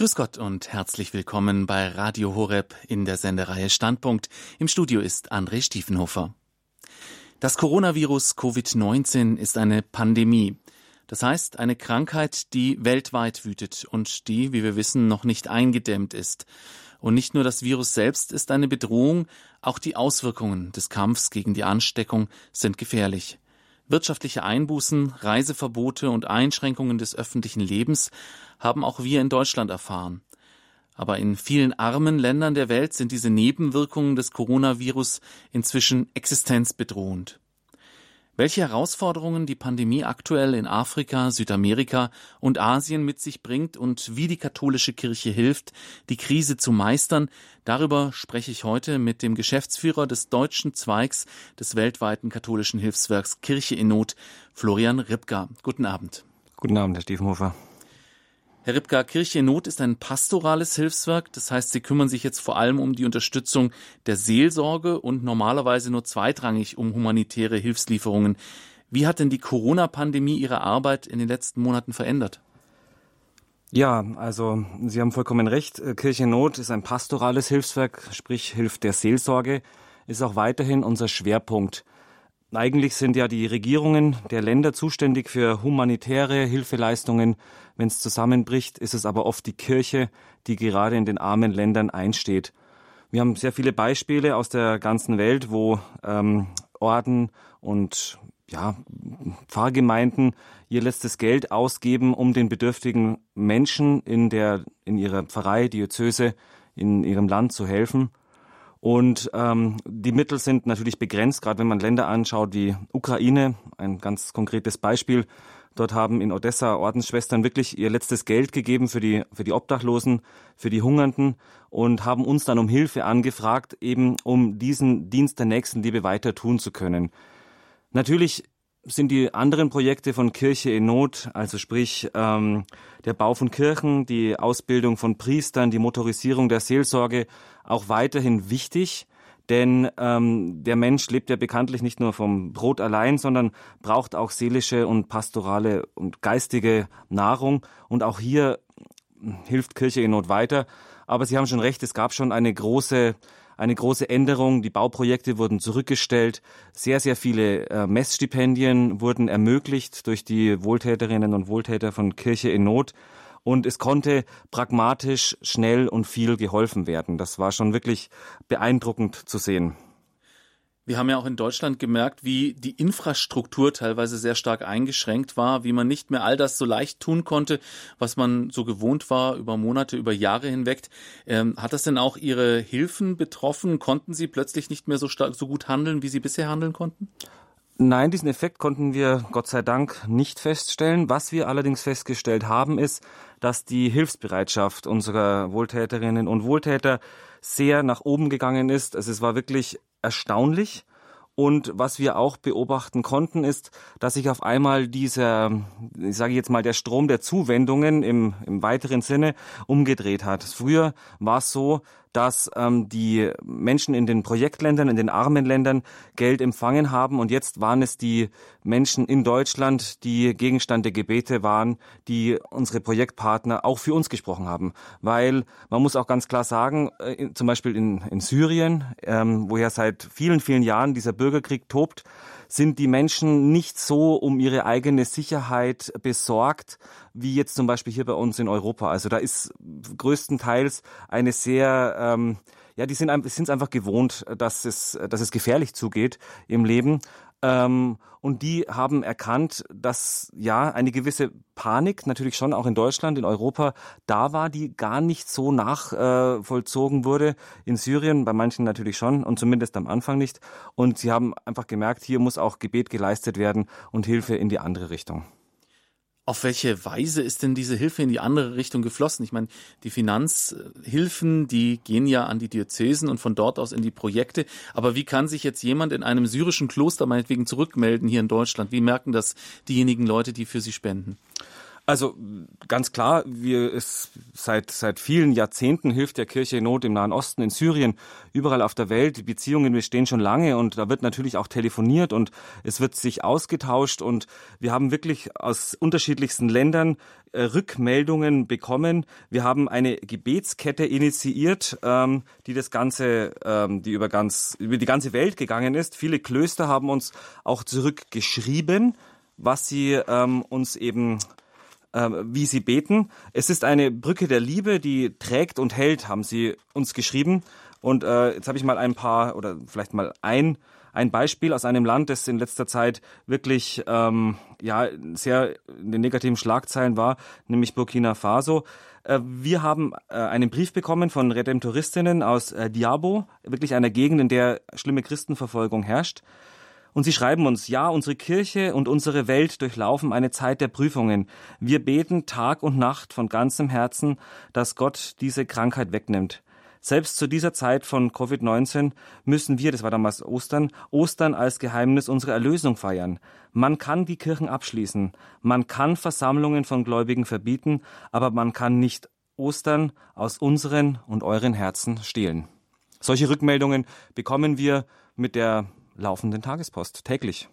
Grüß Gott und herzlich willkommen bei Radio Horeb in der Sendereihe Standpunkt. Im Studio ist André Stiefenhofer. Das Coronavirus Covid-19 ist eine Pandemie. Das heißt, eine Krankheit, die weltweit wütet und die, wie wir wissen, noch nicht eingedämmt ist. Und nicht nur das Virus selbst ist eine Bedrohung, auch die Auswirkungen des Kampfs gegen die Ansteckung sind gefährlich. Wirtschaftliche Einbußen, Reiseverbote und Einschränkungen des öffentlichen Lebens haben auch wir in Deutschland erfahren. Aber in vielen armen Ländern der Welt sind diese Nebenwirkungen des Coronavirus inzwischen existenzbedrohend. Welche Herausforderungen die Pandemie aktuell in Afrika, Südamerika und Asien mit sich bringt und wie die katholische Kirche hilft, die Krise zu meistern, darüber spreche ich heute mit dem Geschäftsführer des deutschen Zweigs des weltweiten katholischen Hilfswerks Kirche in Not, Florian Ripka. Guten Abend. Guten Abend, Herr Stiefenhofer. Herr Ripka, Kirche in Not ist ein pastorales Hilfswerk. Das heißt, Sie kümmern sich jetzt vor allem um die Unterstützung der Seelsorge und normalerweise nur zweitrangig um humanitäre Hilfslieferungen. Wie hat denn die Corona-Pandemie Ihre Arbeit in den letzten Monaten verändert? Ja, also Sie haben vollkommen recht. Kirche in Not ist ein pastorales Hilfswerk, sprich hilft der Seelsorge, ist auch weiterhin unser Schwerpunkt. Eigentlich sind ja die Regierungen der Länder zuständig für humanitäre Hilfeleistungen. Wenn es zusammenbricht, ist es aber oft die Kirche, die gerade in den armen Ländern einsteht. Wir haben sehr viele Beispiele aus der ganzen Welt, wo ähm, Orden und ja, Pfarrgemeinden ihr letztes Geld ausgeben, um den bedürftigen Menschen in der in ihrer Pfarrei, Diözese, in ihrem Land zu helfen. Und ähm, die Mittel sind natürlich begrenzt, gerade wenn man Länder anschaut wie Ukraine, ein ganz konkretes Beispiel. Dort haben in Odessa Ordensschwestern wirklich ihr letztes Geld gegeben für die, für die Obdachlosen, für die Hungernden und haben uns dann um Hilfe angefragt, eben um diesen Dienst der Nächstenliebe weiter tun zu können. Natürlich sind die anderen Projekte von Kirche in Not, also sprich ähm, der Bau von Kirchen, die Ausbildung von Priestern, die Motorisierung der Seelsorge auch weiterhin wichtig. Denn ähm, der Mensch lebt ja bekanntlich nicht nur vom Brot allein, sondern braucht auch seelische und pastorale und geistige Nahrung. Und auch hier hilft Kirche in Not weiter. Aber Sie haben schon recht, es gab schon eine große eine große Änderung. Die Bauprojekte wurden zurückgestellt. Sehr, sehr viele äh, Messstipendien wurden ermöglicht durch die Wohltäterinnen und Wohltäter von Kirche in Not. Und es konnte pragmatisch, schnell und viel geholfen werden. Das war schon wirklich beeindruckend zu sehen. Wir haben ja auch in Deutschland gemerkt, wie die Infrastruktur teilweise sehr stark eingeschränkt war, wie man nicht mehr all das so leicht tun konnte, was man so gewohnt war über Monate, über Jahre hinweg. Ähm, hat das denn auch Ihre Hilfen betroffen? Konnten Sie plötzlich nicht mehr so stark, so gut handeln, wie Sie bisher handeln konnten? Nein, diesen Effekt konnten wir Gott sei Dank nicht feststellen. Was wir allerdings festgestellt haben, ist, dass die Hilfsbereitschaft unserer Wohltäterinnen und Wohltäter sehr nach oben gegangen ist. Also es war wirklich erstaunlich. Und was wir auch beobachten konnten, ist, dass sich auf einmal dieser, ich sage jetzt mal, der Strom der Zuwendungen im, im weiteren Sinne umgedreht hat. Früher war es so, dass ähm, die Menschen in den Projektländern, in den armen Ländern Geld empfangen haben und jetzt waren es die Menschen in Deutschland, die Gegenstand der Gebete waren, die unsere Projektpartner auch für uns gesprochen haben. Weil man muss auch ganz klar sagen, äh, zum Beispiel in, in Syrien, ähm, wo ja seit vielen, vielen Jahren dieser Bürgerkrieg tobt, sind die Menschen nicht so um ihre eigene Sicherheit besorgt, wie jetzt zum Beispiel hier bei uns in Europa. Also da ist größtenteils eine sehr, ähm, ja, die sind es einfach gewohnt, dass es, dass es gefährlich zugeht im Leben. Ähm, und die haben erkannt, dass ja eine gewisse Panik natürlich schon auch in Deutschland, in Europa da war, die gar nicht so nachvollzogen äh, wurde. In Syrien bei manchen natürlich schon und zumindest am Anfang nicht. Und sie haben einfach gemerkt, hier muss auch Gebet geleistet werden und Hilfe in die andere Richtung. Auf welche Weise ist denn diese Hilfe in die andere Richtung geflossen? Ich meine, die Finanzhilfen, die gehen ja an die Diözesen und von dort aus in die Projekte. Aber wie kann sich jetzt jemand in einem syrischen Kloster meinetwegen zurückmelden hier in Deutschland? Wie merken das diejenigen Leute, die für sie spenden? Also ganz klar, wir es seit seit vielen Jahrzehnten hilft der Kirche in Not im Nahen Osten, in Syrien, überall auf der Welt. Die Beziehungen bestehen schon lange und da wird natürlich auch telefoniert und es wird sich ausgetauscht und wir haben wirklich aus unterschiedlichsten Ländern äh, Rückmeldungen bekommen. Wir haben eine Gebetskette initiiert, ähm, die das ganze, ähm, die über ganz über die ganze Welt gegangen ist. Viele Klöster haben uns auch zurückgeschrieben, was sie ähm, uns eben wie sie beten. Es ist eine Brücke der Liebe, die trägt und hält, haben sie uns geschrieben. Und äh, jetzt habe ich mal ein paar oder vielleicht mal ein ein Beispiel aus einem Land, das in letzter Zeit wirklich ähm, ja sehr in den negativen Schlagzeilen war, nämlich Burkina Faso. Äh, wir haben äh, einen Brief bekommen von Redemptoristinnen aus äh, Diabo, wirklich einer Gegend, in der schlimme Christenverfolgung herrscht. Und sie schreiben uns, ja, unsere Kirche und unsere Welt durchlaufen eine Zeit der Prüfungen. Wir beten Tag und Nacht von ganzem Herzen, dass Gott diese Krankheit wegnimmt. Selbst zu dieser Zeit von Covid-19 müssen wir, das war damals Ostern, Ostern als Geheimnis unserer Erlösung feiern. Man kann die Kirchen abschließen, man kann Versammlungen von Gläubigen verbieten, aber man kann nicht Ostern aus unseren und euren Herzen stehlen. Solche Rückmeldungen bekommen wir mit der laufenden Tagespost täglich.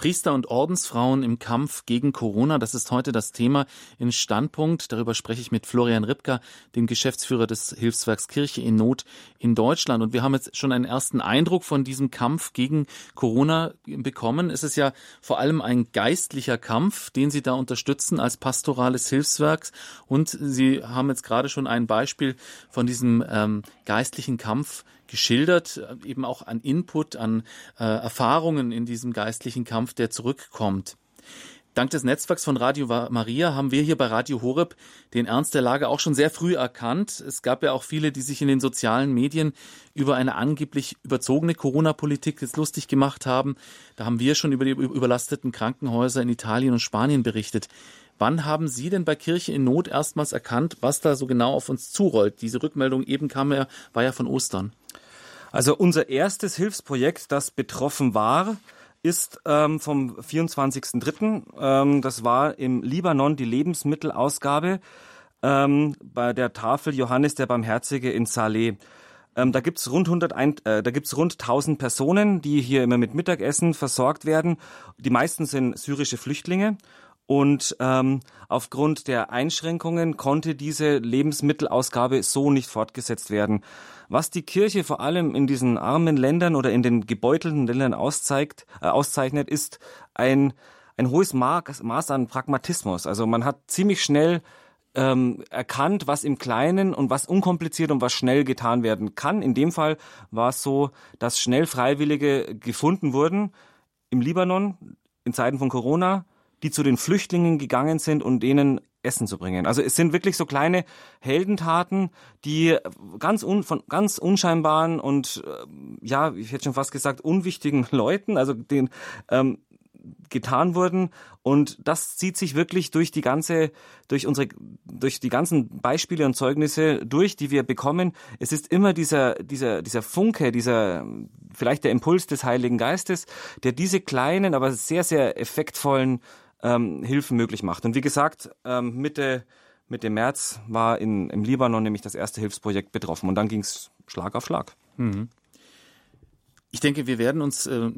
Priester und Ordensfrauen im Kampf gegen Corona, das ist heute das Thema in Standpunkt. Darüber spreche ich mit Florian Ripka, dem Geschäftsführer des Hilfswerks Kirche in Not in Deutschland. Und wir haben jetzt schon einen ersten Eindruck von diesem Kampf gegen Corona bekommen. Es ist ja vor allem ein geistlicher Kampf, den Sie da unterstützen als pastorales Hilfswerk. Und Sie haben jetzt gerade schon ein Beispiel von diesem ähm, geistlichen Kampf geschildert, eben auch an Input, an äh, Erfahrungen in diesem geistlichen Kampf, der zurückkommt. Dank des Netzwerks von Radio Maria haben wir hier bei Radio Horeb den Ernst der Lage auch schon sehr früh erkannt. Es gab ja auch viele, die sich in den sozialen Medien über eine angeblich überzogene Corona-Politik jetzt lustig gemacht haben. Da haben wir schon über die überlasteten Krankenhäuser in Italien und Spanien berichtet. Wann haben Sie denn bei Kirche in Not erstmals erkannt, was da so genau auf uns zurollt? Diese Rückmeldung eben kam ja, war ja von Ostern. Also unser erstes Hilfsprojekt, das betroffen war, ist ähm, vom 24.03. Ähm, das war im Libanon die Lebensmittelausgabe ähm, bei der Tafel Johannes der Barmherzige in Saleh. Ähm, da gibt's rund 100, äh, da gibt's rund 1000 Personen, die hier immer mit Mittagessen versorgt werden. Die meisten sind syrische Flüchtlinge und ähm, aufgrund der Einschränkungen konnte diese Lebensmittelausgabe so nicht fortgesetzt werden. Was die Kirche vor allem in diesen armen Ländern oder in den gebeutelten Ländern auszeigt, äh, auszeichnet, ist ein, ein hohes Maß an Pragmatismus. Also man hat ziemlich schnell ähm, erkannt, was im Kleinen und was unkompliziert und was schnell getan werden kann. In dem Fall war es so, dass schnell Freiwillige gefunden wurden im Libanon in Zeiten von Corona die zu den Flüchtlingen gegangen sind und denen Essen zu bringen. Also es sind wirklich so kleine Heldentaten, die ganz un, von ganz unscheinbaren und äh, ja, ich hätte schon fast gesagt unwichtigen Leuten, also den ähm, getan wurden und das zieht sich wirklich durch die ganze durch unsere durch die ganzen Beispiele und Zeugnisse durch, die wir bekommen. Es ist immer dieser dieser dieser Funke, dieser vielleicht der Impuls des Heiligen Geistes, der diese kleinen, aber sehr sehr effektvollen ähm, Hilfen möglich macht. Und wie gesagt, ähm, Mitte, Mitte März war in, im Libanon nämlich das erste Hilfsprojekt betroffen und dann ging es Schlag auf Schlag. Mhm. Ich denke, wir werden uns äh,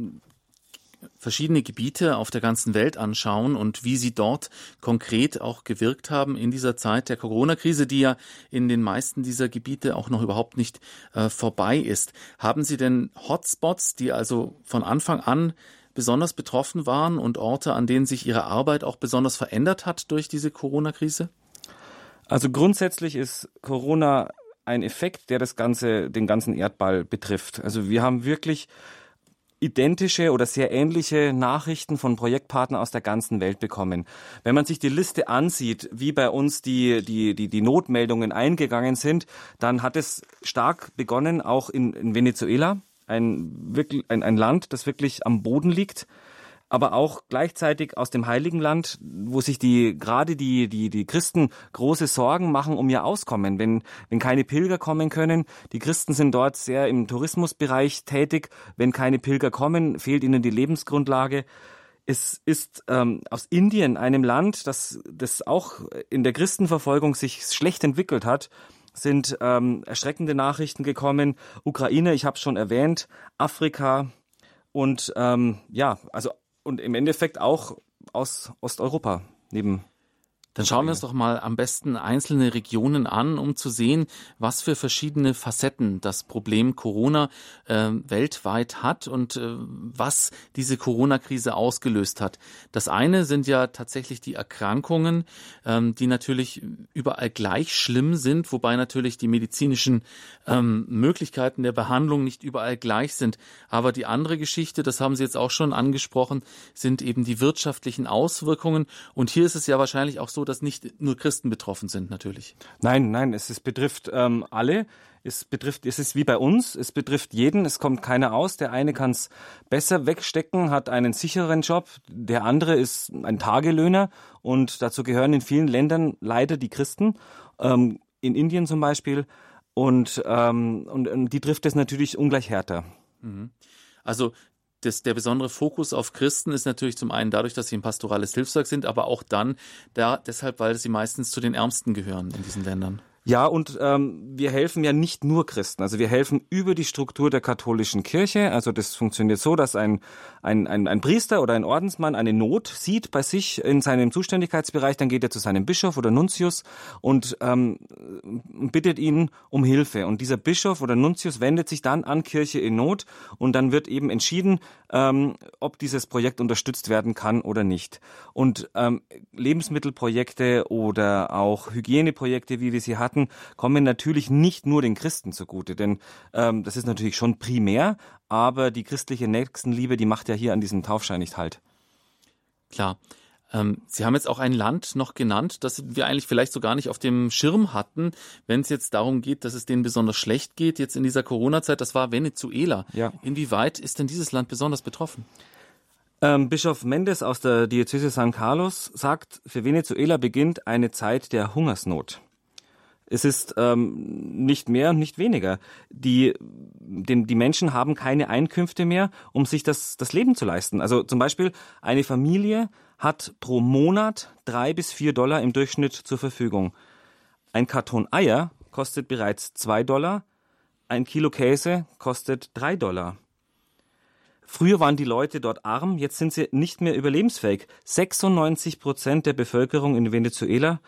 verschiedene Gebiete auf der ganzen Welt anschauen und wie sie dort konkret auch gewirkt haben in dieser Zeit der Corona-Krise, die ja in den meisten dieser Gebiete auch noch überhaupt nicht äh, vorbei ist. Haben Sie denn Hotspots, die also von Anfang an besonders betroffen waren und Orte, an denen sich Ihre Arbeit auch besonders verändert hat durch diese Corona-Krise? Also grundsätzlich ist Corona ein Effekt, der das ganze, den ganzen Erdball betrifft. Also wir haben wirklich identische oder sehr ähnliche Nachrichten von Projektpartnern aus der ganzen Welt bekommen. Wenn man sich die Liste ansieht, wie bei uns die, die, die, die Notmeldungen eingegangen sind, dann hat es stark begonnen, auch in, in Venezuela ein, wirklich, ein, ein Land, das wirklich am Boden liegt, aber auch gleichzeitig aus dem Heiligen Land, wo sich die gerade die die die Christen große Sorgen machen um ihr Auskommen, wenn wenn keine Pilger kommen können. Die Christen sind dort sehr im Tourismusbereich tätig. Wenn keine Pilger kommen, fehlt ihnen die Lebensgrundlage. Es ist ähm, aus Indien, einem Land, das, das auch in der Christenverfolgung sich schlecht entwickelt hat, sind ähm, erschreckende Nachrichten gekommen. Ukraine, ich habe schon erwähnt, Afrika und ähm, ja, also und im Endeffekt auch aus Osteuropa neben dann schauen wir uns doch mal am besten einzelne Regionen an, um zu sehen, was für verschiedene Facetten das Problem Corona äh, weltweit hat und äh, was diese Corona-Krise ausgelöst hat. Das eine sind ja tatsächlich die Erkrankungen, ähm, die natürlich überall gleich schlimm sind, wobei natürlich die medizinischen ähm, Möglichkeiten der Behandlung nicht überall gleich sind. Aber die andere Geschichte, das haben Sie jetzt auch schon angesprochen, sind eben die wirtschaftlichen Auswirkungen. Und hier ist es ja wahrscheinlich auch so, dass nicht nur Christen betroffen sind, natürlich. Nein, nein, es, es betrifft ähm, alle. Es betrifft, es ist wie bei uns, es betrifft jeden, es kommt keiner aus. Der eine kann es besser wegstecken, hat einen sicheren Job, der andere ist ein Tagelöhner und dazu gehören in vielen Ländern leider die Christen, ähm, in Indien zum Beispiel. Und, ähm, und, und die trifft es natürlich ungleich härter. Mhm. Also das, der besondere Fokus auf Christen ist natürlich zum einen dadurch, dass sie ein pastorales Hilfswerk sind, aber auch dann da, deshalb, weil sie meistens zu den Ärmsten gehören in diesen Ländern. Ja, und ähm, wir helfen ja nicht nur Christen. Also wir helfen über die Struktur der katholischen Kirche. Also das funktioniert so, dass ein, ein, ein, ein Priester oder ein Ordensmann eine Not sieht bei sich in seinem Zuständigkeitsbereich. Dann geht er zu seinem Bischof oder Nuntius und ähm, bittet ihn um Hilfe. Und dieser Bischof oder Nuntius wendet sich dann an Kirche in Not und dann wird eben entschieden, ähm, ob dieses Projekt unterstützt werden kann oder nicht. Und ähm, Lebensmittelprojekte oder auch Hygieneprojekte, wie wir sie hatten, kommen natürlich nicht nur den Christen zugute, denn ähm, das ist natürlich schon primär, aber die christliche Nächstenliebe, die macht ja hier an diesem Taufschein nicht halt. Klar. Ähm, Sie haben jetzt auch ein Land noch genannt, das wir eigentlich vielleicht so gar nicht auf dem Schirm hatten, wenn es jetzt darum geht, dass es denen besonders schlecht geht, jetzt in dieser Corona-Zeit, das war Venezuela. Ja. Inwieweit ist denn dieses Land besonders betroffen? Ähm, Bischof Mendes aus der Diözese San Carlos sagt, für Venezuela beginnt eine Zeit der Hungersnot. Es ist ähm, nicht mehr und nicht weniger. Die, die, die Menschen haben keine Einkünfte mehr, um sich das, das Leben zu leisten. Also zum Beispiel eine Familie hat pro Monat drei bis vier Dollar im Durchschnitt zur Verfügung. Ein Karton Eier kostet bereits zwei Dollar, ein Kilo Käse kostet drei Dollar. Früher waren die Leute dort arm, jetzt sind sie nicht mehr überlebensfähig. 96 Prozent der Bevölkerung in Venezuela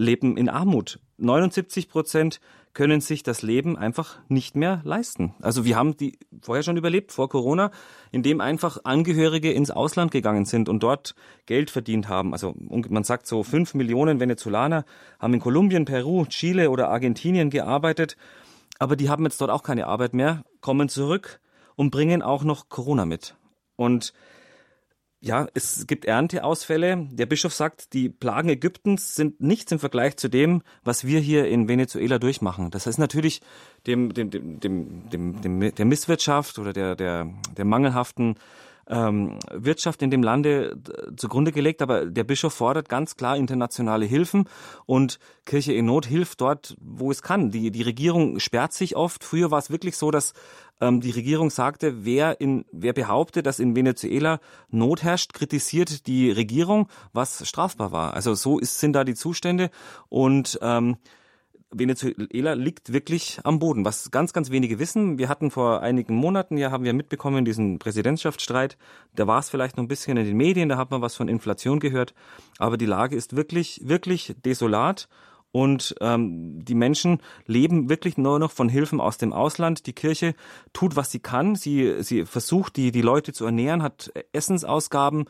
leben in Armut. 79 Prozent können sich das Leben einfach nicht mehr leisten. Also wir haben die vorher schon überlebt, vor Corona, indem einfach Angehörige ins Ausland gegangen sind und dort Geld verdient haben. Also man sagt so, fünf Millionen Venezolaner haben in Kolumbien, Peru, Chile oder Argentinien gearbeitet, aber die haben jetzt dort auch keine Arbeit mehr, kommen zurück und bringen auch noch Corona mit. Und ja, es gibt Ernteausfälle. Der Bischof sagt, die Plagen Ägyptens sind nichts im Vergleich zu dem, was wir hier in Venezuela durchmachen. Das heißt natürlich dem, dem, dem, dem, dem, dem der Misswirtschaft oder der, der, der mangelhaften ähm, Wirtschaft in dem Lande zugrunde gelegt, aber der Bischof fordert ganz klar internationale Hilfen und Kirche in Not hilft dort, wo es kann. Die, die Regierung sperrt sich oft. Früher war es wirklich so, dass ähm, die Regierung sagte, wer, in, wer behauptet, dass in Venezuela Not herrscht, kritisiert die Regierung, was strafbar war. Also so ist, sind da die Zustände und ähm, Venezuela liegt wirklich am Boden, was ganz, ganz wenige wissen. Wir hatten vor einigen Monaten, ja, haben wir mitbekommen, diesen Präsidentschaftsstreit. Da war es vielleicht noch ein bisschen in den Medien, da hat man was von Inflation gehört. Aber die Lage ist wirklich, wirklich desolat. Und ähm, die Menschen leben wirklich nur noch von Hilfen aus dem Ausland. Die Kirche tut, was sie kann. Sie, sie versucht, die, die Leute zu ernähren, hat Essensausgaben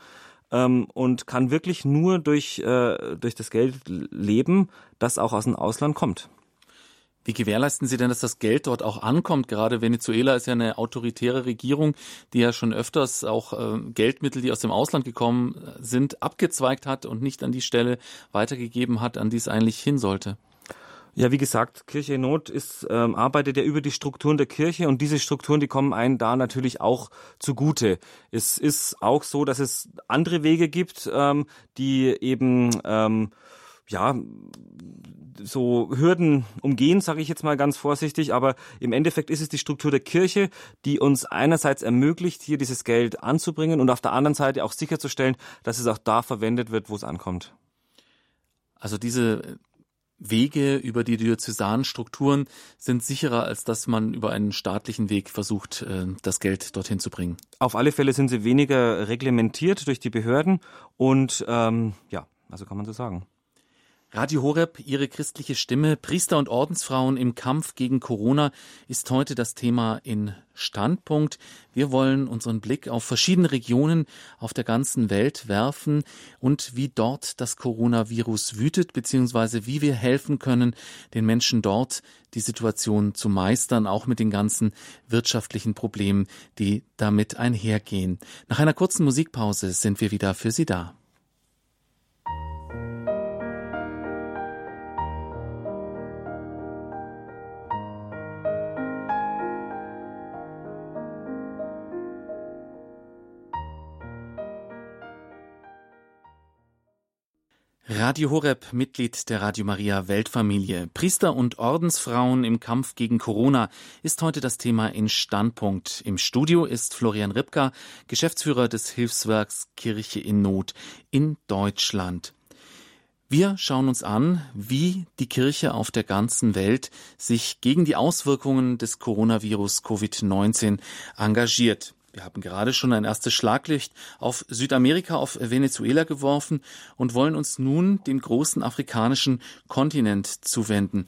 ähm, und kann wirklich nur durch, äh, durch das Geld leben, das auch aus dem Ausland kommt. Wie gewährleisten Sie denn, dass das Geld dort auch ankommt? Gerade Venezuela ist ja eine autoritäre Regierung, die ja schon öfters auch äh, Geldmittel, die aus dem Ausland gekommen sind, abgezweigt hat und nicht an die Stelle weitergegeben hat, an die es eigentlich hin sollte. Ja, wie gesagt, Kirche in Not ist, ähm, arbeitet ja über die Strukturen der Kirche und diese Strukturen, die kommen einen da natürlich auch zugute. Es ist auch so, dass es andere Wege gibt, ähm, die eben ähm, ja, so Hürden umgehen, sage ich jetzt mal ganz vorsichtig, aber im Endeffekt ist es die Struktur der Kirche, die uns einerseits ermöglicht, hier dieses Geld anzubringen und auf der anderen Seite auch sicherzustellen, dass es auch da verwendet wird, wo es ankommt. Also diese Wege über die diözesanen Strukturen sind sicherer, als dass man über einen staatlichen Weg versucht, äh, das Geld dorthin zu bringen. Auf alle Fälle sind sie weniger reglementiert durch die Behörden und ähm, ja, also kann man so sagen. Radio Horeb, Ihre christliche Stimme, Priester und Ordensfrauen im Kampf gegen Corona ist heute das Thema in Standpunkt. Wir wollen unseren Blick auf verschiedene Regionen auf der ganzen Welt werfen und wie dort das Coronavirus wütet, beziehungsweise wie wir helfen können, den Menschen dort die Situation zu meistern, auch mit den ganzen wirtschaftlichen Problemen, die damit einhergehen. Nach einer kurzen Musikpause sind wir wieder für Sie da. Radio Horeb, Mitglied der Radio Maria Weltfamilie. Priester und Ordensfrauen im Kampf gegen Corona ist heute das Thema in Standpunkt. Im Studio ist Florian Ripka, Geschäftsführer des Hilfswerks Kirche in Not in Deutschland. Wir schauen uns an, wie die Kirche auf der ganzen Welt sich gegen die Auswirkungen des Coronavirus Covid-19 engagiert. Wir haben gerade schon ein erstes Schlaglicht auf Südamerika, auf Venezuela geworfen und wollen uns nun dem großen afrikanischen Kontinent zuwenden.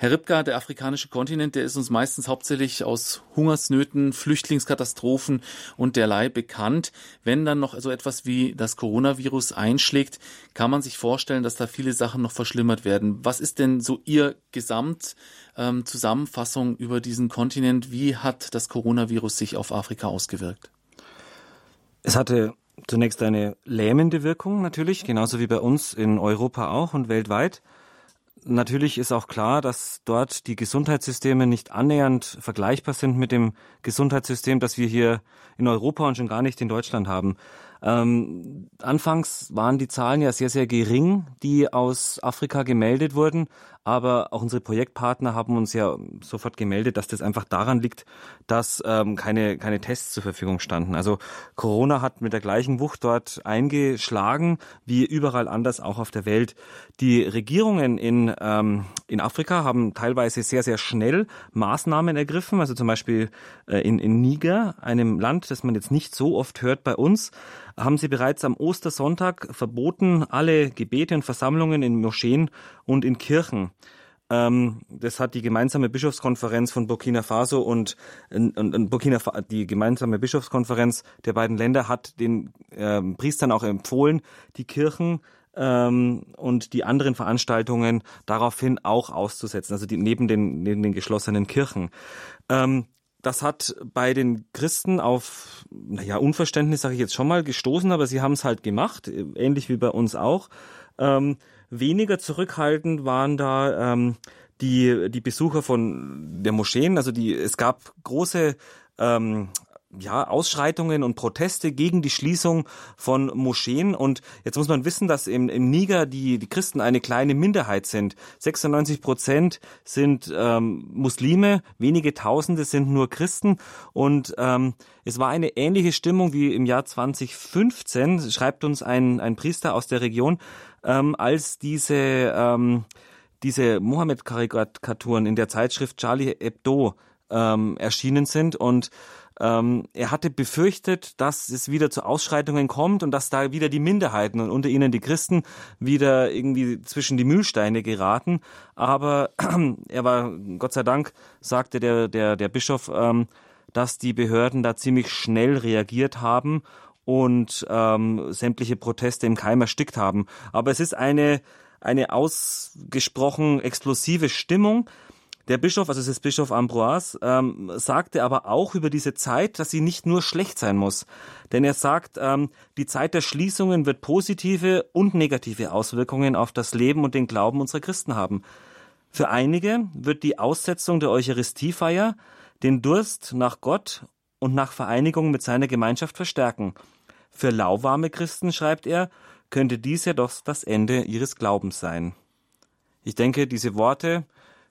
Herr Ripka, der afrikanische Kontinent, der ist uns meistens hauptsächlich aus Hungersnöten, Flüchtlingskatastrophen und derlei bekannt. Wenn dann noch so etwas wie das Coronavirus einschlägt, kann man sich vorstellen, dass da viele Sachen noch verschlimmert werden. Was ist denn so Ihr Gesamtzusammenfassung ähm, über diesen Kontinent? Wie hat das Coronavirus sich auf Afrika ausgewirkt? Es hatte zunächst eine lähmende Wirkung natürlich, genauso wie bei uns in Europa auch und weltweit. Natürlich ist auch klar, dass dort die Gesundheitssysteme nicht annähernd vergleichbar sind mit dem Gesundheitssystem, das wir hier in Europa und schon gar nicht in Deutschland haben. Ähm, anfangs waren die Zahlen ja sehr, sehr gering, die aus Afrika gemeldet wurden. Aber auch unsere Projektpartner haben uns ja sofort gemeldet, dass das einfach daran liegt, dass ähm, keine, keine Tests zur Verfügung standen. Also Corona hat mit der gleichen Wucht dort eingeschlagen, wie überall anders auch auf der Welt. Die Regierungen in, ähm, in Afrika haben teilweise sehr, sehr schnell Maßnahmen ergriffen. Also zum Beispiel äh, in, in Niger, einem Land, das man jetzt nicht so oft hört bei uns, haben sie bereits am Ostersonntag verboten, alle Gebete und Versammlungen in Moscheen und in Kirchen. Ähm, das hat die gemeinsame Bischofskonferenz von Burkina Faso und, und, und Burkina die gemeinsame Bischofskonferenz der beiden Länder hat den äh, Priestern auch empfohlen, die Kirchen ähm, und die anderen Veranstaltungen daraufhin auch auszusetzen, also die, neben den neben den geschlossenen Kirchen. Ähm, das hat bei den Christen auf, naja, Unverständnis, sage ich jetzt schon mal, gestoßen, aber sie haben es halt gemacht, ähnlich wie bei uns auch. Weniger zurückhaltend waren da ähm, die, die Besucher von der Moscheen. Also die, es gab große ähm, ja, Ausschreitungen und Proteste gegen die Schließung von Moscheen. Und jetzt muss man wissen, dass im, im Niger die, die Christen eine kleine Minderheit sind. 96 Prozent sind ähm, Muslime, wenige Tausende sind nur Christen. Und ähm, es war eine ähnliche Stimmung wie im Jahr 2015, schreibt uns ein, ein Priester aus der Region, ähm, als diese, ähm, diese Mohammed-Karikaturen in der Zeitschrift Charlie Hebdo ähm, erschienen sind und ähm, er hatte befürchtet, dass es wieder zu Ausschreitungen kommt und dass da wieder die Minderheiten und unter ihnen die Christen wieder irgendwie zwischen die Mühlsteine geraten. Aber er war, Gott sei Dank, sagte der, der, der Bischof, ähm, dass die Behörden da ziemlich schnell reagiert haben und ähm, sämtliche Proteste im Keim erstickt haben. Aber es ist eine, eine ausgesprochen explosive Stimmung. Der Bischof, also es ist Bischof Ambroise, ähm, sagte aber auch über diese Zeit, dass sie nicht nur schlecht sein muss. Denn er sagt, ähm, die Zeit der Schließungen wird positive und negative Auswirkungen auf das Leben und den Glauben unserer Christen haben. Für einige wird die Aussetzung der Eucharistiefeier den Durst nach Gott und nach Vereinigung mit seiner Gemeinschaft verstärken. Für lauwarme Christen, schreibt er, könnte dies ja doch das Ende ihres Glaubens sein. Ich denke, diese Worte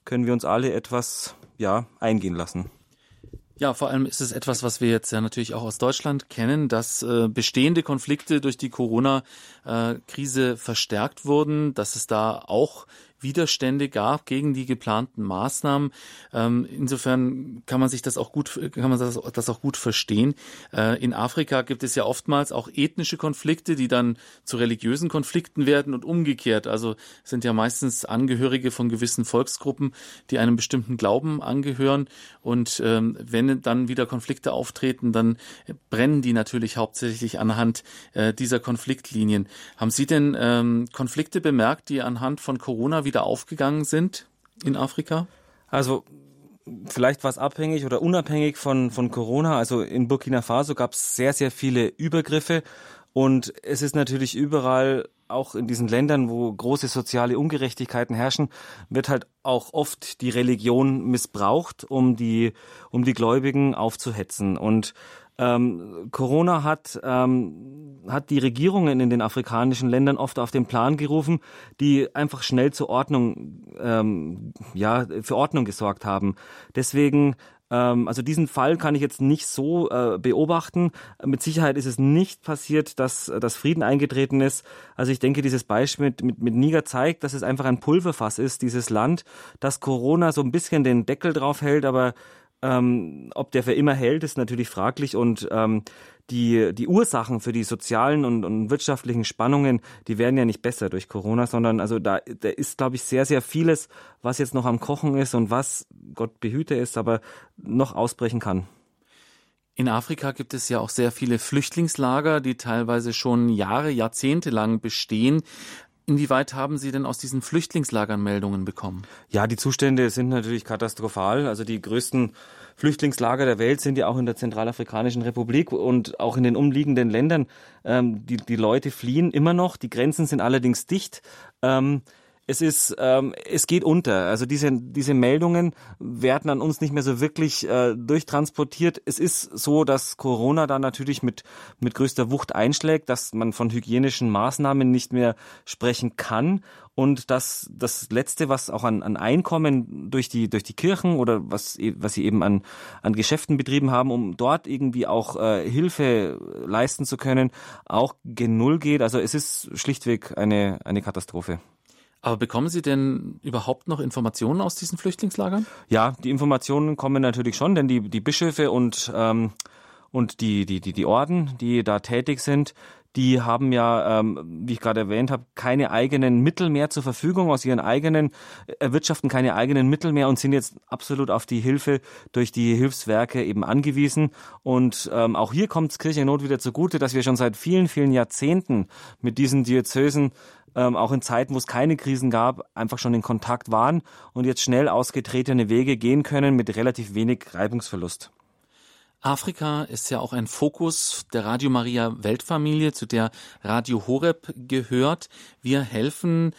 können wir uns alle etwas, ja, eingehen lassen. Ja, vor allem ist es etwas, was wir jetzt ja natürlich auch aus Deutschland kennen, dass äh, bestehende Konflikte durch die Corona-Krise äh, verstärkt wurden, dass es da auch Widerstände gab gegen die geplanten Maßnahmen. Ähm, insofern kann man sich das auch gut, kann man das, das auch gut verstehen. Äh, in Afrika gibt es ja oftmals auch ethnische Konflikte, die dann zu religiösen Konflikten werden und umgekehrt. Also sind ja meistens Angehörige von gewissen Volksgruppen, die einem bestimmten Glauben angehören. Und ähm, wenn dann wieder Konflikte auftreten, dann brennen die natürlich hauptsächlich anhand äh, dieser Konfliktlinien. Haben Sie denn ähm, Konflikte bemerkt, die anhand von Corona wieder aufgegangen sind in Afrika? Also vielleicht was abhängig oder unabhängig von, von Corona. Also in Burkina Faso gab es sehr, sehr viele Übergriffe und es ist natürlich überall, auch in diesen Ländern, wo große soziale Ungerechtigkeiten herrschen, wird halt auch oft die Religion missbraucht, um die, um die Gläubigen aufzuhetzen. Und ähm, Corona hat, ähm, hat die Regierungen in den afrikanischen Ländern oft auf den Plan gerufen, die einfach schnell zur Ordnung, ähm, ja, für Ordnung gesorgt haben. Deswegen ähm, also diesen Fall kann ich jetzt nicht so äh, beobachten. Mit Sicherheit ist es nicht passiert, dass, dass Frieden eingetreten ist. Also ich denke, dieses Beispiel mit, mit, mit Niger zeigt, dass es einfach ein Pulverfass ist, dieses Land, dass Corona so ein bisschen den Deckel drauf hält, aber ähm, ob der für immer hält, ist natürlich fraglich und ähm, die, die Ursachen für die sozialen und, und wirtschaftlichen Spannungen, die werden ja nicht besser durch Corona, sondern also da, da ist, glaube ich, sehr, sehr vieles, was jetzt noch am Kochen ist und was, Gott behüte ist, aber noch ausbrechen kann. In Afrika gibt es ja auch sehr viele Flüchtlingslager, die teilweise schon Jahre, Jahrzehnte lang bestehen. Inwieweit haben Sie denn aus diesen Flüchtlingslagern Meldungen bekommen? Ja, die Zustände sind natürlich katastrophal. Also die größten Flüchtlingslager der Welt sind ja auch in der Zentralafrikanischen Republik und auch in den umliegenden Ländern. Ähm, die, die Leute fliehen immer noch. Die Grenzen sind allerdings dicht. Ähm, es ist, ähm, es geht unter. Also diese, diese Meldungen werden an uns nicht mehr so wirklich äh, durchtransportiert. Es ist so, dass Corona da natürlich mit, mit größter Wucht einschlägt, dass man von hygienischen Maßnahmen nicht mehr sprechen kann und dass das Letzte, was auch an, an Einkommen durch die, durch die Kirchen oder was, was sie eben an, an Geschäften betrieben haben, um dort irgendwie auch äh, Hilfe leisten zu können, auch gen Null geht. Also es ist schlichtweg eine, eine Katastrophe. Aber bekommen Sie denn überhaupt noch Informationen aus diesen Flüchtlingslagern? Ja, die Informationen kommen natürlich schon, denn die, die Bischöfe und, ähm, und die, die, die, die Orden, die da tätig sind, die haben ja, ähm, wie ich gerade erwähnt habe, keine eigenen Mittel mehr zur Verfügung aus ihren eigenen, erwirtschaften keine eigenen Mittel mehr und sind jetzt absolut auf die Hilfe durch die Hilfswerke eben angewiesen. Und ähm, auch hier kommt es Kirche Not wieder zugute, dass wir schon seit vielen, vielen Jahrzehnten mit diesen Diözesen ähm, auch in Zeiten, wo es keine Krisen gab, einfach schon in Kontakt waren und jetzt schnell ausgetretene Wege gehen können mit relativ wenig Reibungsverlust. Afrika ist ja auch ein Fokus der Radio Maria Weltfamilie, zu der Radio Horeb gehört. Wir helfen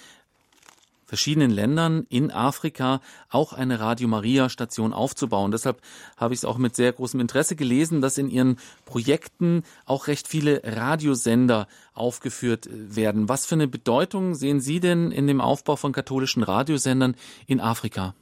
verschiedenen Ländern in Afrika auch eine Radio Maria Station aufzubauen. Deshalb habe ich es auch mit sehr großem Interesse gelesen, dass in ihren Projekten auch recht viele Radiosender aufgeführt werden. Was für eine Bedeutung sehen Sie denn in dem Aufbau von katholischen Radiosendern in Afrika?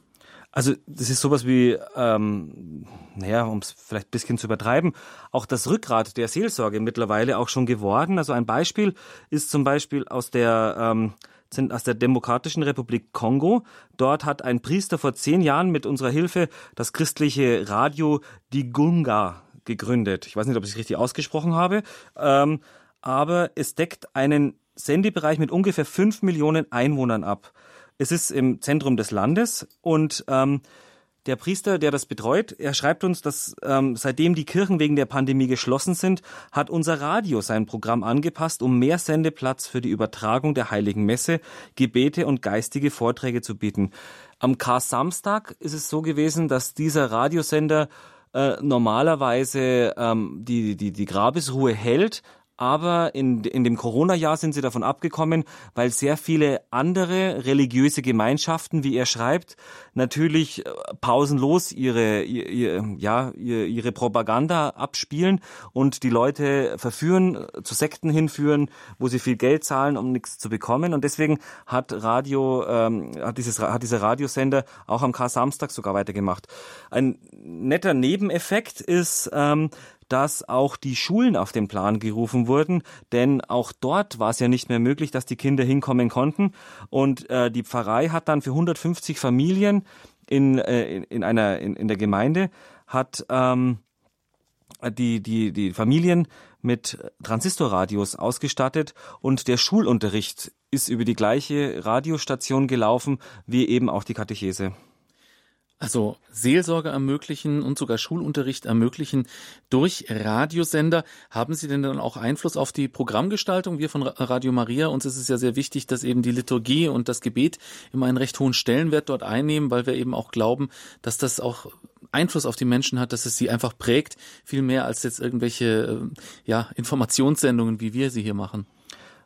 Also das ist sowas wie, ähm, naja, um es vielleicht ein bisschen zu übertreiben, auch das Rückgrat der Seelsorge mittlerweile auch schon geworden. Also ein Beispiel ist zum Beispiel aus der ähm, sind aus der Demokratischen Republik Kongo. Dort hat ein Priester vor zehn Jahren mit unserer Hilfe das christliche Radio Digunga gegründet. Ich weiß nicht, ob ich es richtig ausgesprochen habe, ähm, aber es deckt einen Sendebereich mit ungefähr fünf Millionen Einwohnern ab. Es ist im Zentrum des Landes und ähm, der Priester, der das betreut, er schreibt uns, dass ähm, seitdem die Kirchen wegen der Pandemie geschlossen sind, hat unser Radio sein Programm angepasst, um mehr Sendeplatz für die Übertragung der Heiligen Messe, Gebete und geistige Vorträge zu bieten. Am Kar-Samstag ist es so gewesen, dass dieser Radiosender äh, normalerweise ähm, die, die, die Grabesruhe hält, aber in, in dem Corona-Jahr sind sie davon abgekommen, weil sehr viele andere religiöse Gemeinschaften, wie er schreibt, natürlich äh, pausenlos ihre, ihr, ja, ihre Propaganda abspielen und die Leute verführen, zu Sekten hinführen, wo sie viel Geld zahlen, um nichts zu bekommen. Und deswegen hat Radio, ähm, hat, dieses, hat dieser Radiosender auch am Kar-Samstag sogar weitergemacht. Ein netter Nebeneffekt ist, ähm, dass auch die Schulen auf den Plan gerufen wurden, denn auch dort war es ja nicht mehr möglich, dass die Kinder hinkommen konnten. Und äh, die Pfarrei hat dann für 150 Familien in, äh, in, einer, in, in der Gemeinde hat ähm, die, die, die Familien mit Transistorradios ausgestattet und der Schulunterricht ist über die gleiche Radiostation gelaufen wie eben auch die Katechese. Also Seelsorge ermöglichen und sogar Schulunterricht ermöglichen durch Radiosender. Haben Sie denn dann auch Einfluss auf die Programmgestaltung? Wir von Radio Maria, uns ist es ja sehr wichtig, dass eben die Liturgie und das Gebet immer einen recht hohen Stellenwert dort einnehmen, weil wir eben auch glauben, dass das auch Einfluss auf die Menschen hat, dass es sie einfach prägt, viel mehr als jetzt irgendwelche äh, ja, Informationssendungen, wie wir sie hier machen.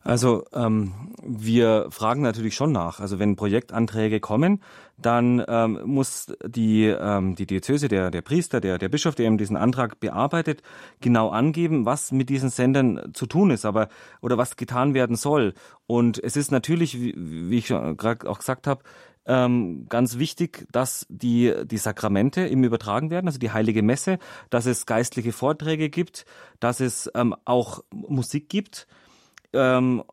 Also ähm, wir fragen natürlich schon nach. Also wenn Projektanträge kommen, dann ähm, muss die, ähm, die Diözese, der, der Priester, der, der Bischof, der eben diesen Antrag bearbeitet, genau angeben, was mit diesen Sendern zu tun ist, aber oder was getan werden soll. Und es ist natürlich, wie, wie ich gerade auch gesagt habe, ähm, ganz wichtig, dass die, die Sakramente eben übertragen werden, also die heilige Messe, dass es geistliche Vorträge gibt, dass es ähm, auch Musik gibt ähm,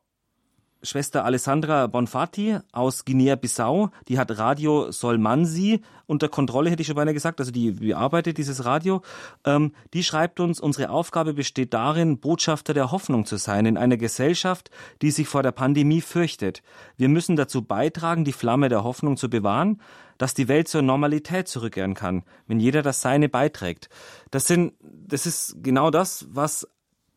Schwester Alessandra Bonfatti aus Guinea-Bissau, die hat Radio Solmansi unter Kontrolle, hätte ich schon beinahe gesagt, also die bearbeitet dieses Radio. Ähm, die schreibt uns, unsere Aufgabe besteht darin, Botschafter der Hoffnung zu sein in einer Gesellschaft, die sich vor der Pandemie fürchtet. Wir müssen dazu beitragen, die Flamme der Hoffnung zu bewahren, dass die Welt zur Normalität zurückkehren kann, wenn jeder das Seine beiträgt. Das sind, das ist genau das, was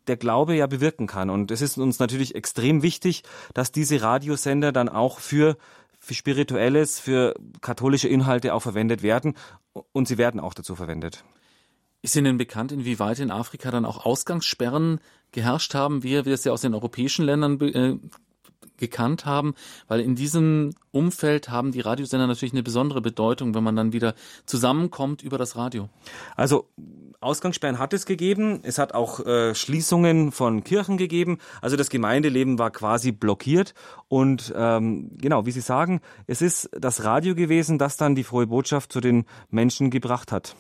der Glaube ja bewirken kann. Und es ist uns natürlich extrem wichtig, dass diese Radiosender dann auch für, für Spirituelles, für katholische Inhalte auch verwendet werden. Und sie werden auch dazu verwendet. Ist Ihnen bekannt, inwieweit in Afrika dann auch Ausgangssperren geherrscht haben, wie wir es ja aus den europäischen Ländern äh, gekannt haben, weil in diesem Umfeld haben die Radiosender natürlich eine besondere Bedeutung, wenn man dann wieder zusammenkommt über das Radio. Also Ausgangssperren hat es gegeben. Es hat auch äh, Schließungen von Kirchen gegeben. Also das Gemeindeleben war quasi blockiert. Und ähm, genau, wie Sie sagen, es ist das Radio gewesen, das dann die frohe Botschaft zu den Menschen gebracht hat.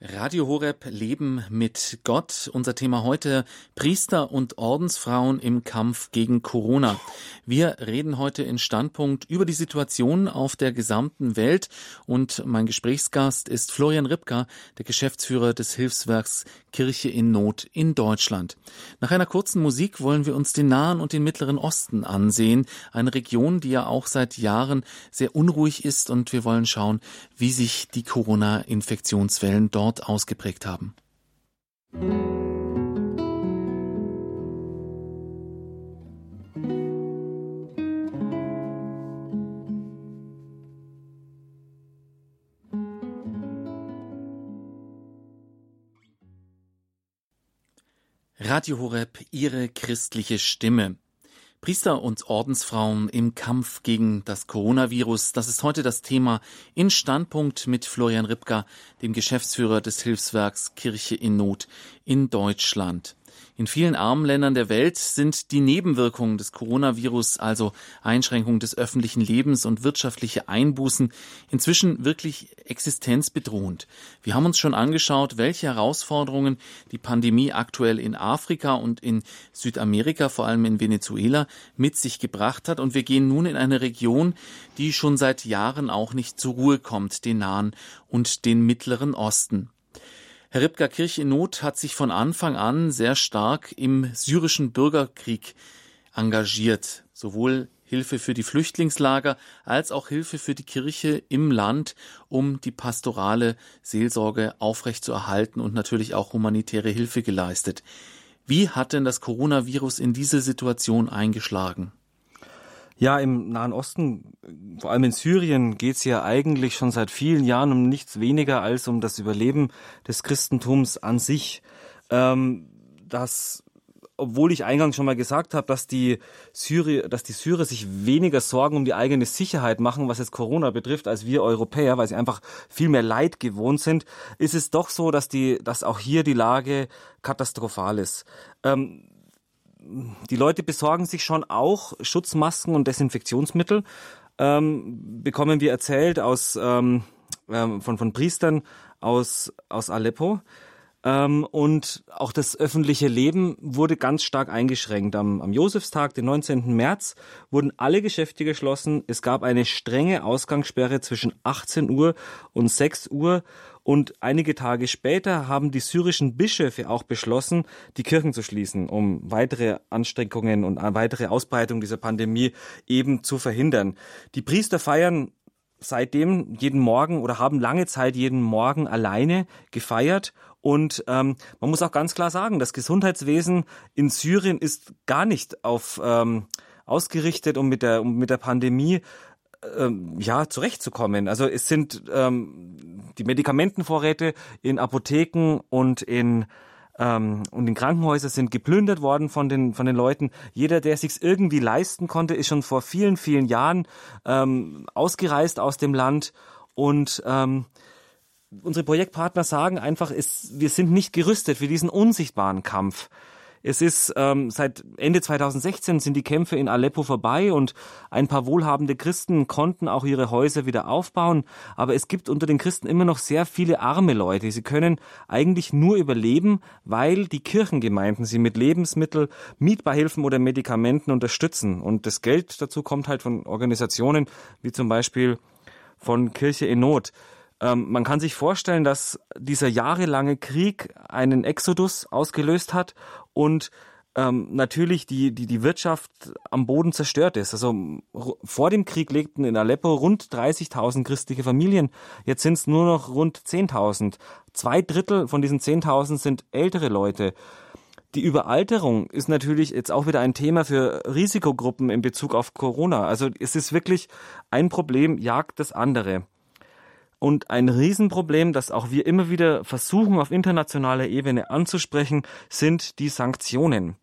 Radio Horeb Leben mit Gott. Unser Thema heute Priester und Ordensfrauen im Kampf gegen Corona. Wir reden heute in Standpunkt über die Situation auf der gesamten Welt und mein Gesprächsgast ist Florian Ripka, der Geschäftsführer des Hilfswerks Kirche in Not in Deutschland. Nach einer kurzen Musik wollen wir uns den Nahen und den Mittleren Osten ansehen, eine Region, die ja auch seit Jahren sehr unruhig ist und wir wollen schauen, wie sich die Corona-Infektionswellen dort dort ausgeprägt haben. Radio Horeb, Ihre christliche Stimme. Priester und Ordensfrauen im Kampf gegen das Coronavirus. Das ist heute das Thema in Standpunkt mit Florian Ripka, dem Geschäftsführer des Hilfswerks Kirche in Not in Deutschland. In vielen armen Ländern der Welt sind die Nebenwirkungen des Coronavirus, also Einschränkung des öffentlichen Lebens und wirtschaftliche Einbußen, inzwischen wirklich existenzbedrohend. Wir haben uns schon angeschaut, welche Herausforderungen die Pandemie aktuell in Afrika und in Südamerika, vor allem in Venezuela, mit sich gebracht hat. Und wir gehen nun in eine Region, die schon seit Jahren auch nicht zur Ruhe kommt, den Nahen und den Mittleren Osten. Herr Ripka Kirche in Not hat sich von Anfang an sehr stark im syrischen Bürgerkrieg engagiert, sowohl Hilfe für die Flüchtlingslager als auch Hilfe für die Kirche im Land, um die pastorale Seelsorge aufrechtzuerhalten und natürlich auch humanitäre Hilfe geleistet. Wie hat denn das Coronavirus in diese Situation eingeschlagen? Ja, im Nahen Osten, vor allem in Syrien, geht es ja eigentlich schon seit vielen Jahren um nichts weniger als um das Überleben des Christentums an sich. Ähm, das obwohl ich eingangs schon mal gesagt habe, dass die Syrer, dass die Syrer sich weniger Sorgen um die eigene Sicherheit machen, was jetzt Corona betrifft, als wir Europäer, weil sie einfach viel mehr Leid gewohnt sind, ist es doch so, dass die, dass auch hier die Lage katastrophal ist. Ähm, die Leute besorgen sich schon auch Schutzmasken und Desinfektionsmittel, ähm, bekommen wir erzählt aus ähm, ähm von von Priestern aus aus Aleppo. Ähm, und auch das öffentliche Leben wurde ganz stark eingeschränkt. Am, am Josefstag, den 19. März, wurden alle Geschäfte geschlossen. Es gab eine strenge Ausgangssperre zwischen 18 Uhr und 6 Uhr. Und einige Tage später haben die syrischen Bischöfe auch beschlossen, die Kirchen zu schließen, um weitere Anstrengungen und weitere Ausbreitung dieser Pandemie eben zu verhindern. Die Priester feiern seitdem jeden Morgen oder haben lange Zeit jeden Morgen alleine gefeiert und ähm, man muss auch ganz klar sagen, das Gesundheitswesen in Syrien ist gar nicht auf ähm, ausgerichtet, um mit der um mit der Pandemie ähm, ja zurechtzukommen. Also es sind ähm, die Medikamentenvorräte in Apotheken und in ähm, und in Krankenhäusern sind geplündert worden von den von den Leuten. Jeder, der sich's irgendwie leisten konnte, ist schon vor vielen vielen Jahren ähm, ausgereist aus dem Land und ähm, unsere Projektpartner sagen einfach, es, wir sind nicht gerüstet für diesen unsichtbaren Kampf. Es ist ähm, seit Ende 2016 sind die Kämpfe in Aleppo vorbei und ein paar wohlhabende Christen konnten auch ihre Häuser wieder aufbauen. Aber es gibt unter den Christen immer noch sehr viele arme Leute. Sie können eigentlich nur überleben, weil die Kirchengemeinden sie mit Lebensmittel, Mietbeihilfen oder Medikamenten unterstützen. Und das Geld dazu kommt halt von Organisationen wie zum Beispiel von Kirche in Not. Ähm, man kann sich vorstellen, dass dieser jahrelange Krieg einen Exodus ausgelöst hat und ähm, natürlich die, die, die Wirtschaft am Boden zerstört ist. Also vor dem Krieg lebten in Aleppo rund 30.000 christliche Familien. Jetzt sind es nur noch rund 10.000. Zwei Drittel von diesen 10.000 sind ältere Leute. Die Überalterung ist natürlich jetzt auch wieder ein Thema für Risikogruppen in Bezug auf Corona. Also es ist wirklich ein Problem jagt das andere. Und ein Riesenproblem, das auch wir immer wieder versuchen auf internationaler Ebene anzusprechen, sind die Sanktionen,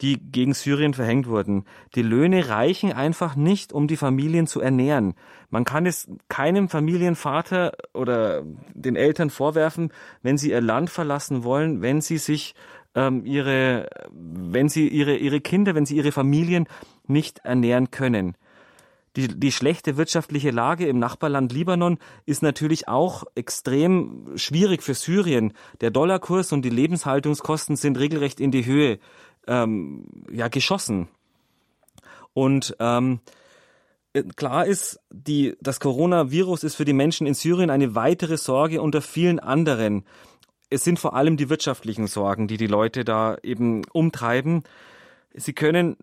die gegen Syrien verhängt wurden. Die Löhne reichen einfach nicht, um die Familien zu ernähren. Man kann es keinem Familienvater oder den Eltern vorwerfen, wenn sie ihr Land verlassen wollen, wenn sie sich ähm, ihre, wenn sie ihre, ihre Kinder, wenn sie ihre Familien nicht ernähren können. Die, die schlechte wirtschaftliche Lage im Nachbarland Libanon ist natürlich auch extrem schwierig für Syrien. Der Dollarkurs und die Lebenshaltungskosten sind regelrecht in die Höhe ähm, ja, geschossen. Und ähm, klar ist, die, das Coronavirus ist für die Menschen in Syrien eine weitere Sorge unter vielen anderen. Es sind vor allem die wirtschaftlichen Sorgen, die die Leute da eben umtreiben. Sie können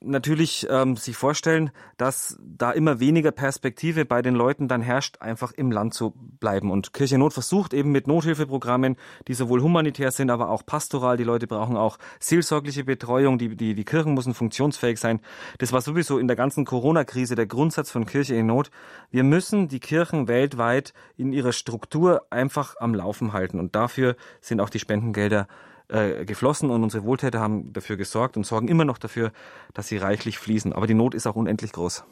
natürlich ähm, sich vorstellen, dass da immer weniger Perspektive bei den Leuten dann herrscht, einfach im Land zu bleiben. Und Kirche Not versucht eben mit Nothilfeprogrammen, die sowohl humanitär sind, aber auch pastoral. Die Leute brauchen auch seelsorgliche Betreuung. Die, die, die Kirchen müssen funktionsfähig sein. Das war sowieso in der ganzen Corona-Krise der Grundsatz von Kirche in Not. Wir müssen die Kirchen weltweit in ihrer Struktur einfach am Laufen halten. Und dafür sind auch die Spendengelder äh, geflossen und unsere Wohltäter haben dafür gesorgt und sorgen immer noch dafür, dass sie reichlich fließen. Aber die Not ist auch unendlich groß.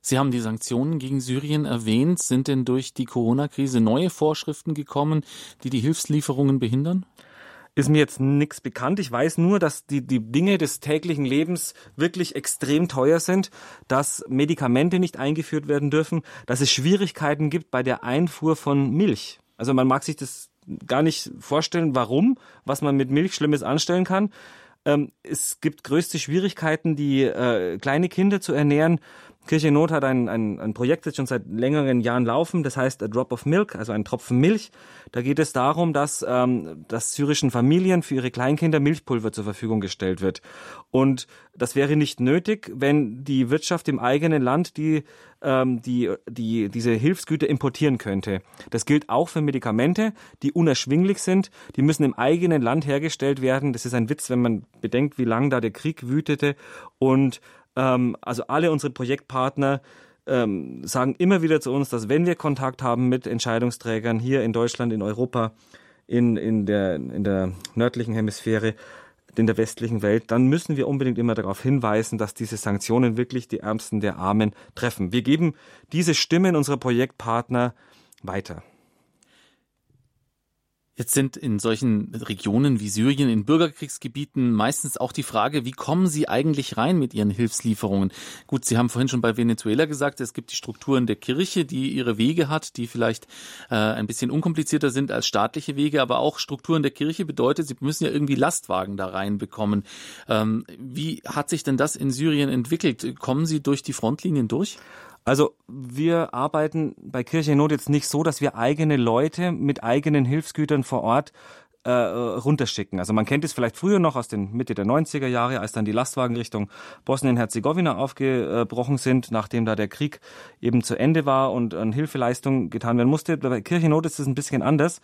Sie haben die Sanktionen gegen Syrien erwähnt. Sind denn durch die Corona-Krise neue Vorschriften gekommen, die die Hilfslieferungen behindern? Ist mir jetzt nichts bekannt. Ich weiß nur, dass die, die Dinge des täglichen Lebens wirklich extrem teuer sind, dass Medikamente nicht eingeführt werden dürfen, dass es Schwierigkeiten gibt bei der Einfuhr von Milch. Also man mag sich das gar nicht vorstellen, warum, was man mit Milch Schlimmes anstellen kann. Ähm, es gibt größte Schwierigkeiten, die äh, kleine Kinder zu ernähren. Kirche Not hat ein, ein, ein Projekt, das schon seit längeren Jahren laufen, das heißt A Drop of Milk, also ein Tropfen Milch. Da geht es darum, dass, ähm, dass syrischen Familien für ihre Kleinkinder Milchpulver zur Verfügung gestellt wird. Und das wäre nicht nötig, wenn die Wirtschaft im eigenen Land die, ähm, die, die, diese Hilfsgüter importieren könnte. Das gilt auch für Medikamente, die unerschwinglich sind. Die müssen im eigenen Land hergestellt werden. Das ist ein Witz, wenn man bedenkt, wie lange da der Krieg wütete. Und ähm, also alle unsere Projektpartner ähm, sagen immer wieder zu uns, dass wenn wir Kontakt haben mit Entscheidungsträgern hier in Deutschland, in Europa, in, in, der, in der nördlichen Hemisphäre, in der westlichen Welt, dann müssen wir unbedingt immer darauf hinweisen, dass diese Sanktionen wirklich die Ärmsten der Armen treffen. Wir geben diese Stimmen unserer Projektpartner weiter. Jetzt sind in solchen Regionen wie Syrien, in Bürgerkriegsgebieten meistens auch die Frage, wie kommen Sie eigentlich rein mit Ihren Hilfslieferungen? Gut, Sie haben vorhin schon bei Venezuela gesagt, es gibt die Strukturen der Kirche, die ihre Wege hat, die vielleicht äh, ein bisschen unkomplizierter sind als staatliche Wege, aber auch Strukturen der Kirche bedeutet, Sie müssen ja irgendwie Lastwagen da reinbekommen. Ähm, wie hat sich denn das in Syrien entwickelt? Kommen Sie durch die Frontlinien durch? Also wir arbeiten bei Kirche in Not jetzt nicht so, dass wir eigene Leute mit eigenen Hilfsgütern vor Ort äh, runterschicken. Also man kennt es vielleicht früher noch aus den Mitte der 90er Jahre, als dann die Lastwagen Richtung Bosnien-Herzegowina aufgebrochen sind, nachdem da der Krieg eben zu Ende war und an Hilfeleistung getan werden musste. Bei Kirchennot ist es ein bisschen anders,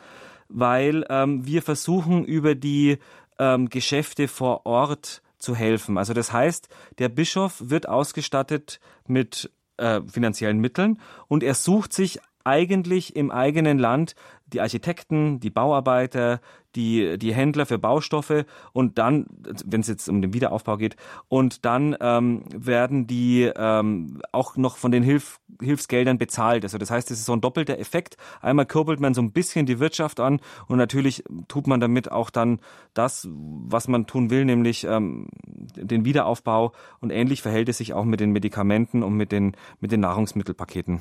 weil ähm, wir versuchen über die ähm, Geschäfte vor Ort zu helfen. Also das heißt, der Bischof wird ausgestattet mit äh, finanziellen Mitteln. Und er sucht sich eigentlich im eigenen Land die Architekten, die Bauarbeiter, die, die Händler für Baustoffe und dann, wenn es jetzt um den Wiederaufbau geht, und dann ähm, werden die ähm, auch noch von den Hilf, Hilfsgeldern bezahlt. Also das heißt, es ist so ein doppelter Effekt. Einmal kurbelt man so ein bisschen die Wirtschaft an und natürlich tut man damit auch dann das, was man tun will, nämlich ähm, den Wiederaufbau. Und ähnlich verhält es sich auch mit den Medikamenten und mit den, mit den Nahrungsmittelpaketen.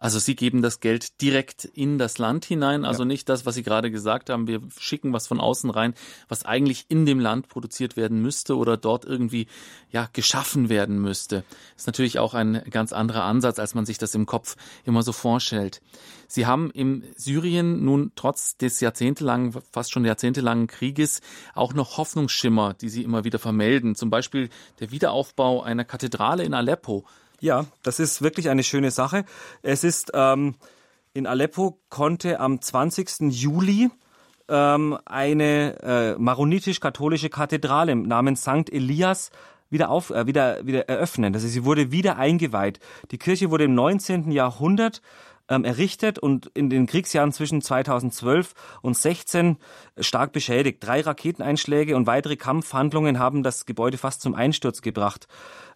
Also Sie geben das Geld direkt in das Land hinein, also ja. nicht das, was Sie gerade gesagt haben, wir schicken was von außen rein, was eigentlich in dem Land produziert werden müsste oder dort irgendwie ja geschaffen werden müsste. Das ist natürlich auch ein ganz anderer Ansatz, als man sich das im Kopf immer so vorstellt. Sie haben im Syrien nun trotz des jahrzehntelangen, fast schon jahrzehntelangen Krieges auch noch Hoffnungsschimmer, die Sie immer wieder vermelden. Zum Beispiel der Wiederaufbau einer Kathedrale in Aleppo ja, das ist wirklich eine schöne Sache. Es ist ähm, in Aleppo konnte am 20. Juli ähm, eine äh, maronitisch-katholische Kathedrale namens St. Elias wieder auf, äh, wieder, wieder eröffnen. Das heißt, sie wurde wieder eingeweiht. Die Kirche wurde im 19. Jahrhundert ähm, errichtet und in den Kriegsjahren zwischen 2012 und 16 stark beschädigt. Drei Raketeneinschläge und weitere Kampfhandlungen haben das Gebäude fast zum Einsturz gebracht.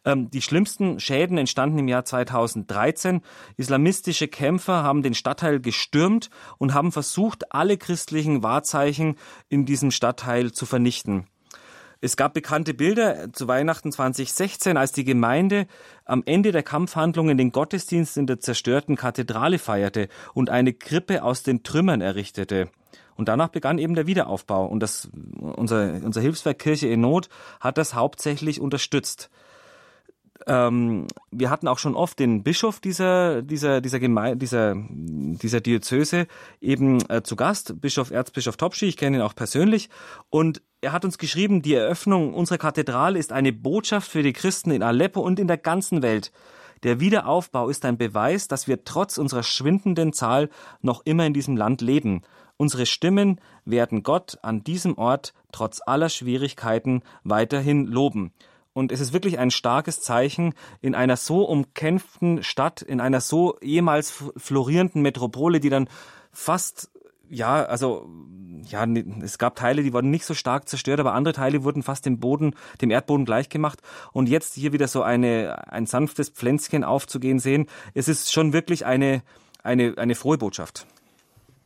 Ähm, die schlimmsten Schäden entstanden im Jahr 2013. Islamistische Kämpfer haben den Stadtteil gestürmt und haben versucht, alle christlichen Wahrzeichen in diesem Stadtteil zu vernichten. Es gab bekannte Bilder zu Weihnachten 2016, als die Gemeinde am Ende der Kampfhandlungen den Gottesdienst in der zerstörten Kathedrale feierte und eine Krippe aus den Trümmern errichtete. Und danach begann eben der Wiederaufbau. Und das, unser, unser Hilfswerk Kirche in Not hat das hauptsächlich unterstützt. Ähm, wir hatten auch schon oft den Bischof dieser dieser dieser Geme dieser dieser Diözese eben äh, zu Gast, Bischof Erzbischof Topschi. Ich kenne ihn auch persönlich und er hat uns geschrieben: Die Eröffnung unserer Kathedrale ist eine Botschaft für die Christen in Aleppo und in der ganzen Welt. Der Wiederaufbau ist ein Beweis, dass wir trotz unserer schwindenden Zahl noch immer in diesem Land leben. Unsere Stimmen werden Gott an diesem Ort trotz aller Schwierigkeiten weiterhin loben. Und es ist wirklich ein starkes Zeichen in einer so umkämpften Stadt, in einer so ehemals florierenden Metropole, die dann fast ja, also ja, es gab Teile, die wurden nicht so stark zerstört, aber andere Teile wurden fast dem Boden, dem Erdboden gleichgemacht. Und jetzt hier wieder so eine ein sanftes Pflänzchen aufzugehen sehen, es ist schon wirklich eine eine eine frohe Botschaft.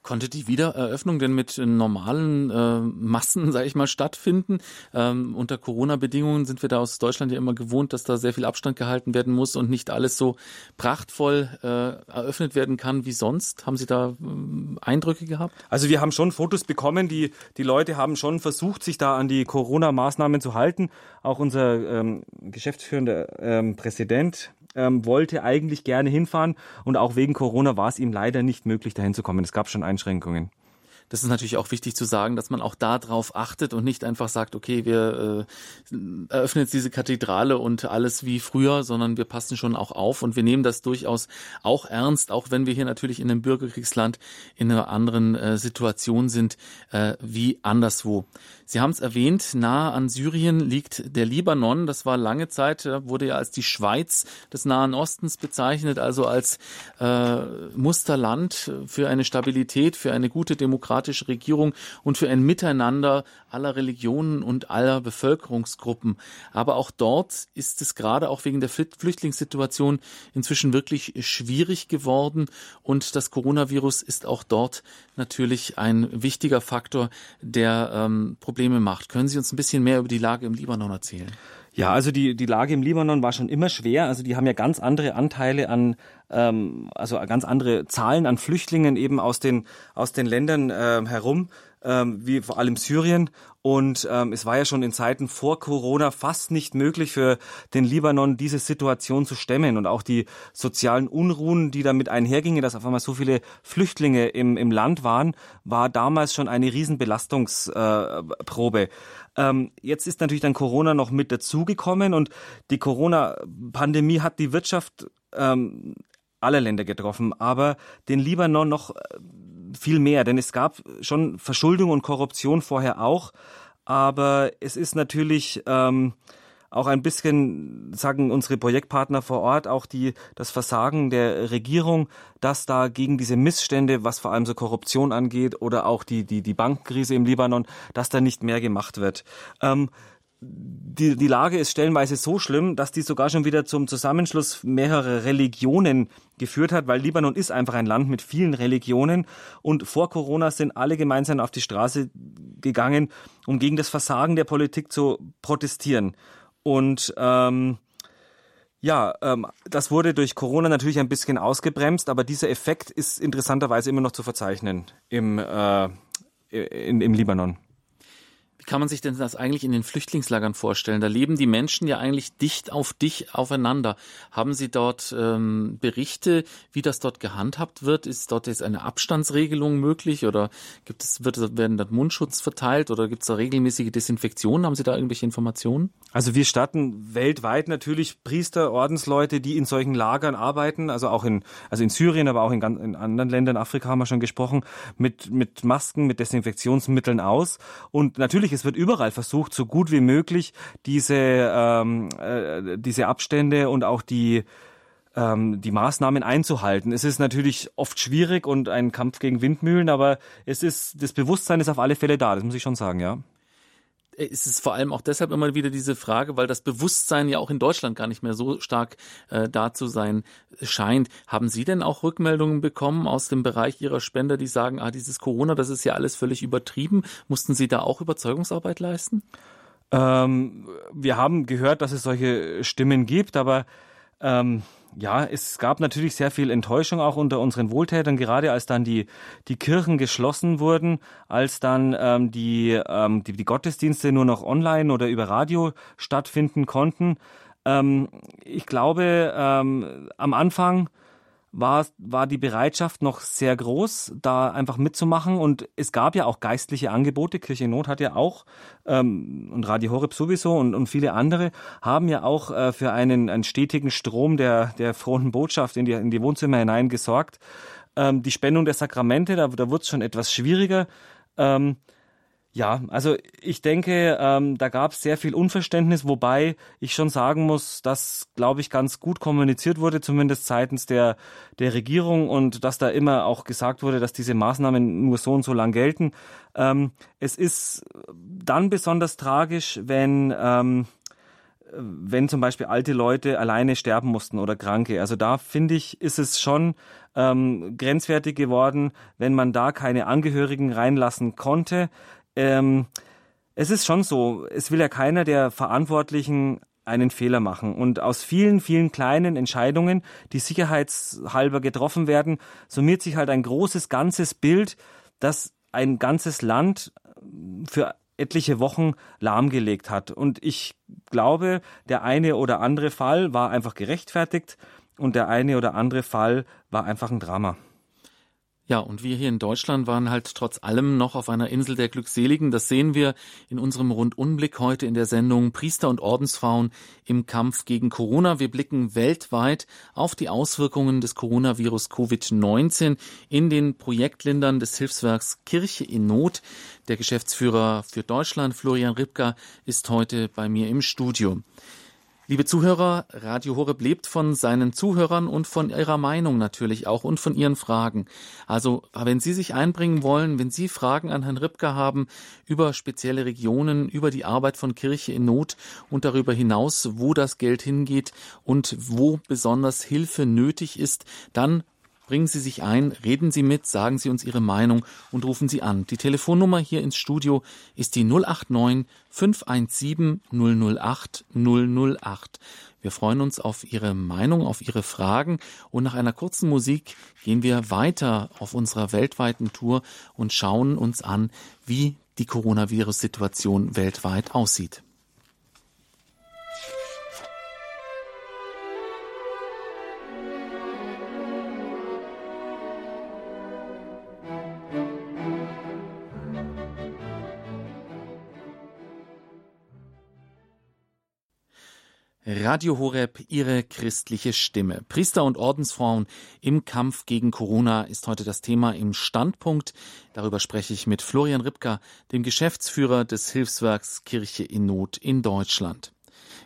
Konnte die Wiedereröffnung denn mit normalen äh, Massen, sage ich mal, stattfinden? Ähm, unter Corona-Bedingungen sind wir da aus Deutschland ja immer gewohnt, dass da sehr viel Abstand gehalten werden muss und nicht alles so prachtvoll äh, eröffnet werden kann wie sonst. Haben Sie da äh, Eindrücke gehabt? Also wir haben schon Fotos bekommen. Die, die Leute haben schon versucht, sich da an die Corona-Maßnahmen zu halten. Auch unser ähm, geschäftsführender ähm, Präsident ähm, wollte eigentlich gerne hinfahren und auch wegen Corona war es ihm leider nicht möglich, dahin zu kommen. Es gab schon Einschränkungen das ist natürlich auch wichtig zu sagen, dass man auch darauf achtet und nicht einfach sagt, okay, wir äh, eröffnen jetzt diese Kathedrale und alles wie früher, sondern wir passen schon auch auf und wir nehmen das durchaus auch ernst, auch wenn wir hier natürlich in einem Bürgerkriegsland in einer anderen äh, Situation sind äh, wie anderswo. Sie haben es erwähnt, nahe an Syrien liegt der Libanon. Das war lange Zeit, wurde ja als die Schweiz des Nahen Ostens bezeichnet, also als äh, Musterland für eine Stabilität, für eine gute Demokratie demokratische Regierung und für ein Miteinander aller Religionen und aller Bevölkerungsgruppen. Aber auch dort ist es gerade auch wegen der Flüchtlingssituation inzwischen wirklich schwierig geworden und das Coronavirus ist auch dort natürlich ein wichtiger Faktor, der ähm, Probleme macht. Können Sie uns ein bisschen mehr über die Lage im Libanon erzählen? Ja, also die, die Lage im Libanon war schon immer schwer. Also die haben ja ganz andere Anteile an, ähm, also ganz andere Zahlen an Flüchtlingen eben aus den, aus den Ländern äh, herum, ähm, wie vor allem Syrien. Und ähm, es war ja schon in Zeiten vor Corona fast nicht möglich für den Libanon, diese Situation zu stemmen. Und auch die sozialen Unruhen, die damit einhergingen, dass auf einmal so viele Flüchtlinge im, im Land waren, war damals schon eine Riesenbelastungsprobe. Äh, ähm, jetzt ist natürlich dann Corona noch mit dazugekommen und die Corona-Pandemie hat die Wirtschaft ähm, aller Länder getroffen, aber den Libanon noch äh, viel mehr, denn es gab schon Verschuldung und Korruption vorher auch, aber es ist natürlich ähm, auch ein bisschen, sagen unsere Projektpartner vor Ort, auch die, das Versagen der Regierung, dass da gegen diese Missstände, was vor allem so Korruption angeht oder auch die, die, die Bankenkrise im Libanon, dass da nicht mehr gemacht wird. Ähm, die, die Lage ist stellenweise so schlimm, dass die sogar schon wieder zum Zusammenschluss mehrerer Religionen geführt hat, weil Libanon ist einfach ein Land mit vielen Religionen und vor Corona sind alle gemeinsam auf die Straße gegangen, um gegen das Versagen der Politik zu protestieren. Und ähm, ja, ähm, das wurde durch Corona natürlich ein bisschen ausgebremst, aber dieser Effekt ist interessanterweise immer noch zu verzeichnen im, äh, in, im Libanon kann man sich denn das eigentlich in den Flüchtlingslagern vorstellen? Da leben die Menschen ja eigentlich dicht auf dich aufeinander. Haben Sie dort ähm, Berichte, wie das dort gehandhabt wird? Ist dort jetzt eine Abstandsregelung möglich oder gibt es, wird, werden dort Mundschutz verteilt oder gibt es da regelmäßige Desinfektionen? Haben Sie da irgendwelche Informationen? Also wir starten weltweit natürlich Priester, Ordensleute, die in solchen Lagern arbeiten, also auch in, also in Syrien, aber auch in, in anderen Ländern, Afrika haben wir schon gesprochen, mit, mit Masken, mit Desinfektionsmitteln aus. Und natürlich es wird überall versucht, so gut wie möglich diese, ähm, äh, diese Abstände und auch die ähm, die Maßnahmen einzuhalten. Es ist natürlich oft schwierig und ein Kampf gegen Windmühlen, aber es ist das Bewusstsein ist auf alle Fälle da. Das muss ich schon sagen, ja ist es vor allem auch deshalb immer wieder diese Frage, weil das Bewusstsein ja auch in Deutschland gar nicht mehr so stark äh, da zu sein scheint. Haben Sie denn auch Rückmeldungen bekommen aus dem Bereich Ihrer Spender, die sagen, ah, dieses Corona, das ist ja alles völlig übertrieben? Mussten Sie da auch Überzeugungsarbeit leisten? Ähm, wir haben gehört, dass es solche Stimmen gibt, aber ähm, ja, es gab natürlich sehr viel Enttäuschung auch unter unseren Wohltätern, gerade als dann die, die Kirchen geschlossen wurden, als dann ähm, die, ähm, die, die Gottesdienste nur noch online oder über Radio stattfinden konnten. Ähm, ich glaube, ähm, am Anfang war, war die Bereitschaft noch sehr groß, da einfach mitzumachen. Und es gab ja auch geistliche Angebote. Kirche in Not hat ja auch, ähm, und Radio Horeb sowieso und, und viele andere, haben ja auch äh, für einen, einen stetigen Strom der, der frohen Botschaft in die, in die Wohnzimmer hinein gesorgt. Ähm, die Spendung der Sakramente, da, da wird es schon etwas schwieriger. Ähm, ja, also ich denke, ähm, da gab es sehr viel Unverständnis, wobei ich schon sagen muss, dass, glaube ich, ganz gut kommuniziert wurde, zumindest seitens der, der Regierung und dass da immer auch gesagt wurde, dass diese Maßnahmen nur so und so lang gelten. Ähm, es ist dann besonders tragisch, wenn ähm, wenn zum Beispiel alte Leute alleine sterben mussten oder Kranke. Also da finde ich, ist es schon ähm, grenzwertig geworden, wenn man da keine Angehörigen reinlassen konnte ähm, es ist schon so, es will ja keiner der Verantwortlichen einen Fehler machen. Und aus vielen, vielen kleinen Entscheidungen, die sicherheitshalber getroffen werden, summiert sich halt ein großes, ganzes Bild, das ein ganzes Land für etliche Wochen lahmgelegt hat. Und ich glaube, der eine oder andere Fall war einfach gerechtfertigt und der eine oder andere Fall war einfach ein Drama. Ja, und wir hier in Deutschland waren halt trotz allem noch auf einer Insel der Glückseligen. Das sehen wir in unserem Rundunblick heute in der Sendung Priester und Ordensfrauen im Kampf gegen Corona. Wir blicken weltweit auf die Auswirkungen des Coronavirus Covid-19 in den Projektländern des Hilfswerks Kirche in Not. Der Geschäftsführer für Deutschland, Florian Ripka, ist heute bei mir im Studio. Liebe Zuhörer, Radio Horeb lebt von seinen Zuhörern und von ihrer Meinung natürlich auch und von ihren Fragen. Also, wenn Sie sich einbringen wollen, wenn Sie Fragen an Herrn Ripka haben über spezielle Regionen, über die Arbeit von Kirche in Not und darüber hinaus, wo das Geld hingeht und wo besonders Hilfe nötig ist, dann Bringen Sie sich ein, reden Sie mit, sagen Sie uns Ihre Meinung und rufen Sie an. Die Telefonnummer hier ins Studio ist die 089 517 008 008. Wir freuen uns auf Ihre Meinung, auf Ihre Fragen und nach einer kurzen Musik gehen wir weiter auf unserer weltweiten Tour und schauen uns an, wie die Coronavirus-Situation weltweit aussieht. Radio Horeb, Ihre christliche Stimme. Priester und Ordensfrauen im Kampf gegen Corona ist heute das Thema im Standpunkt. Darüber spreche ich mit Florian Ripka, dem Geschäftsführer des Hilfswerks Kirche in Not in Deutschland.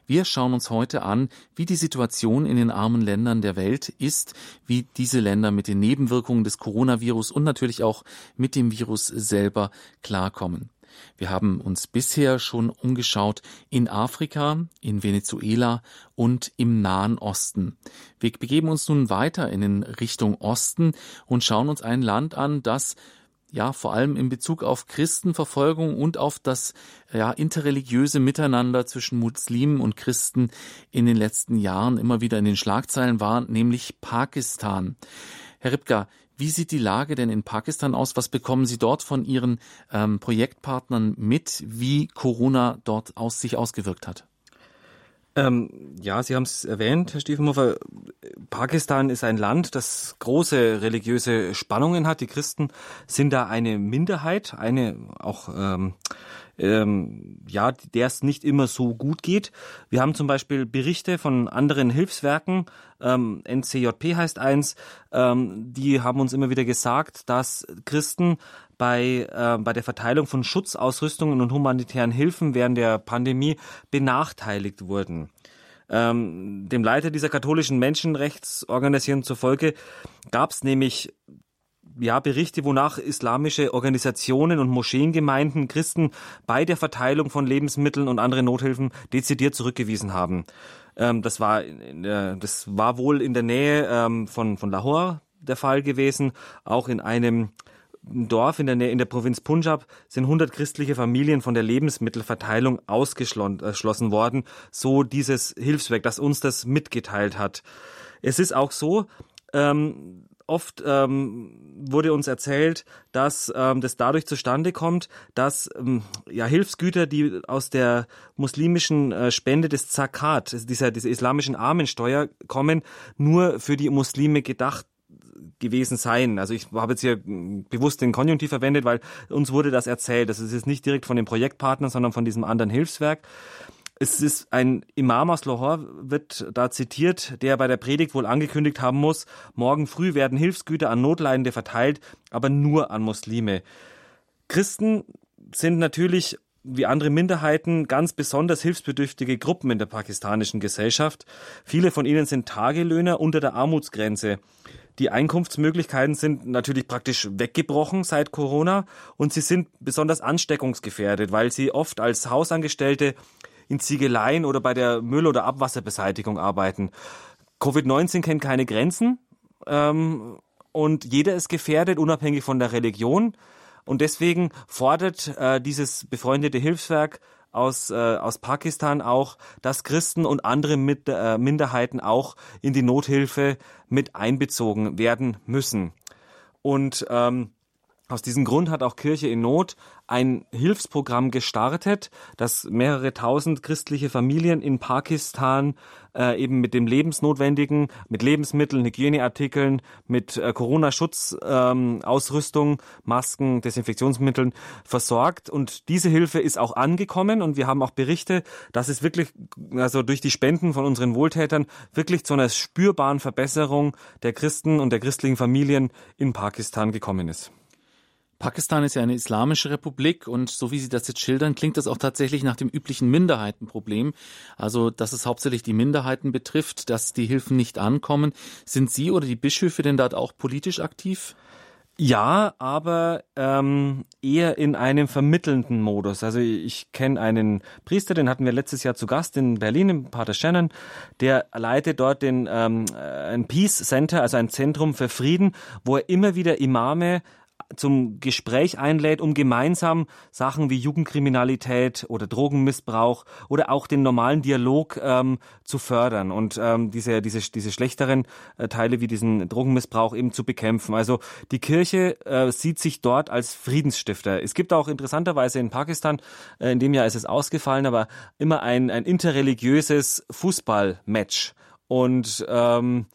Wir schauen uns heute an, wie die Situation in den armen Ländern der Welt ist, wie diese Länder mit den Nebenwirkungen des Coronavirus und natürlich auch mit dem Virus selber klarkommen. Wir haben uns bisher schon umgeschaut in Afrika, in Venezuela und im Nahen Osten. Wir begeben uns nun weiter in Richtung Osten und schauen uns ein Land an, das ja, vor allem in Bezug auf Christenverfolgung und auf das ja, interreligiöse Miteinander zwischen Muslimen und Christen in den letzten Jahren immer wieder in den Schlagzeilen war, nämlich Pakistan. Herr Ripka, wie sieht die Lage denn in Pakistan aus? Was bekommen Sie dort von Ihren ähm, Projektpartnern mit, wie Corona dort aus sich ausgewirkt hat? Ähm, ja, Sie haben es erwähnt, Herr Stiefenhofer. Pakistan ist ein Land, das große religiöse Spannungen hat. Die Christen sind da eine Minderheit, eine auch ähm, ähm, ja, der es nicht immer so gut geht. Wir haben zum Beispiel Berichte von anderen Hilfswerken, ähm, NCJP heißt eins, ähm, die haben uns immer wieder gesagt, dass Christen bei, äh, bei der Verteilung von Schutzausrüstungen und humanitären Hilfen während der Pandemie benachteiligt wurden. Ähm, dem Leiter dieser katholischen Menschenrechtsorganisation zufolge gab es nämlich ja, Berichte, wonach islamische Organisationen und Moscheengemeinden Christen bei der Verteilung von Lebensmitteln und anderen Nothilfen dezidiert zurückgewiesen haben. Ähm, das, war, äh, das war wohl in der Nähe ähm, von, von Lahore der Fall gewesen. Auch in einem Dorf in der, Nähe, in der Provinz Punjab sind 100 christliche Familien von der Lebensmittelverteilung ausgeschlossen worden. So dieses Hilfswerk, das uns das mitgeteilt hat. Es ist auch so, ähm, oft ähm, wurde uns erzählt, dass ähm, das dadurch zustande kommt, dass ähm, ja Hilfsgüter, die aus der muslimischen äh, Spende des Zakat, dieser, dieser islamischen Armensteuer kommen, nur für die Muslime gedacht gewesen sein. Also ich habe jetzt hier hm, bewusst den Konjunktiv verwendet, weil uns wurde das erzählt. Das ist jetzt nicht direkt von dem Projektpartner, sondern von diesem anderen Hilfswerk. Es ist ein Imam aus Lahore, wird da zitiert, der bei der Predigt wohl angekündigt haben muss, morgen früh werden Hilfsgüter an Notleidende verteilt, aber nur an Muslime. Christen sind natürlich wie andere Minderheiten ganz besonders hilfsbedürftige Gruppen in der pakistanischen Gesellschaft. Viele von ihnen sind Tagelöhner unter der Armutsgrenze. Die Einkunftsmöglichkeiten sind natürlich praktisch weggebrochen seit Corona und sie sind besonders ansteckungsgefährdet, weil sie oft als Hausangestellte in Ziegeleien oder bei der Müll- oder Abwasserbeseitigung arbeiten. Covid-19 kennt keine Grenzen ähm, und jeder ist gefährdet, unabhängig von der Religion. Und deswegen fordert äh, dieses befreundete Hilfswerk aus, äh, aus Pakistan auch, dass Christen und andere mit, äh, Minderheiten auch in die Nothilfe mit einbezogen werden müssen. Und ähm, aus diesem Grund hat auch Kirche in Not ein Hilfsprogramm gestartet, das mehrere tausend christliche Familien in Pakistan äh, eben mit dem Lebensnotwendigen, mit Lebensmitteln, Hygieneartikeln, mit äh, Corona-Schutzausrüstung, ähm, Masken, Desinfektionsmitteln versorgt. Und diese Hilfe ist auch angekommen und wir haben auch Berichte, dass es wirklich, also durch die Spenden von unseren Wohltätern, wirklich zu einer spürbaren Verbesserung der Christen und der christlichen Familien in Pakistan gekommen ist. Pakistan ist ja eine islamische Republik und so wie Sie das jetzt schildern, klingt das auch tatsächlich nach dem üblichen Minderheitenproblem. Also, dass es hauptsächlich die Minderheiten betrifft, dass die Hilfen nicht ankommen. Sind Sie oder die Bischöfe denn dort auch politisch aktiv? Ja, aber ähm, eher in einem vermittelnden Modus. Also ich kenne einen Priester, den hatten wir letztes Jahr zu Gast in Berlin, im Pater Shannon, der leitet dort den ähm, ein Peace Center, also ein Zentrum für Frieden, wo er immer wieder Imame zum Gespräch einlädt, um gemeinsam Sachen wie Jugendkriminalität oder Drogenmissbrauch oder auch den normalen Dialog ähm, zu fördern und ähm, diese, diese, diese schlechteren äh, Teile wie diesen Drogenmissbrauch eben zu bekämpfen. Also die Kirche äh, sieht sich dort als Friedensstifter. Es gibt auch interessanterweise in Pakistan, äh, in dem Jahr ist es ausgefallen, aber immer ein, ein interreligiöses Fußballmatch. Und ähm,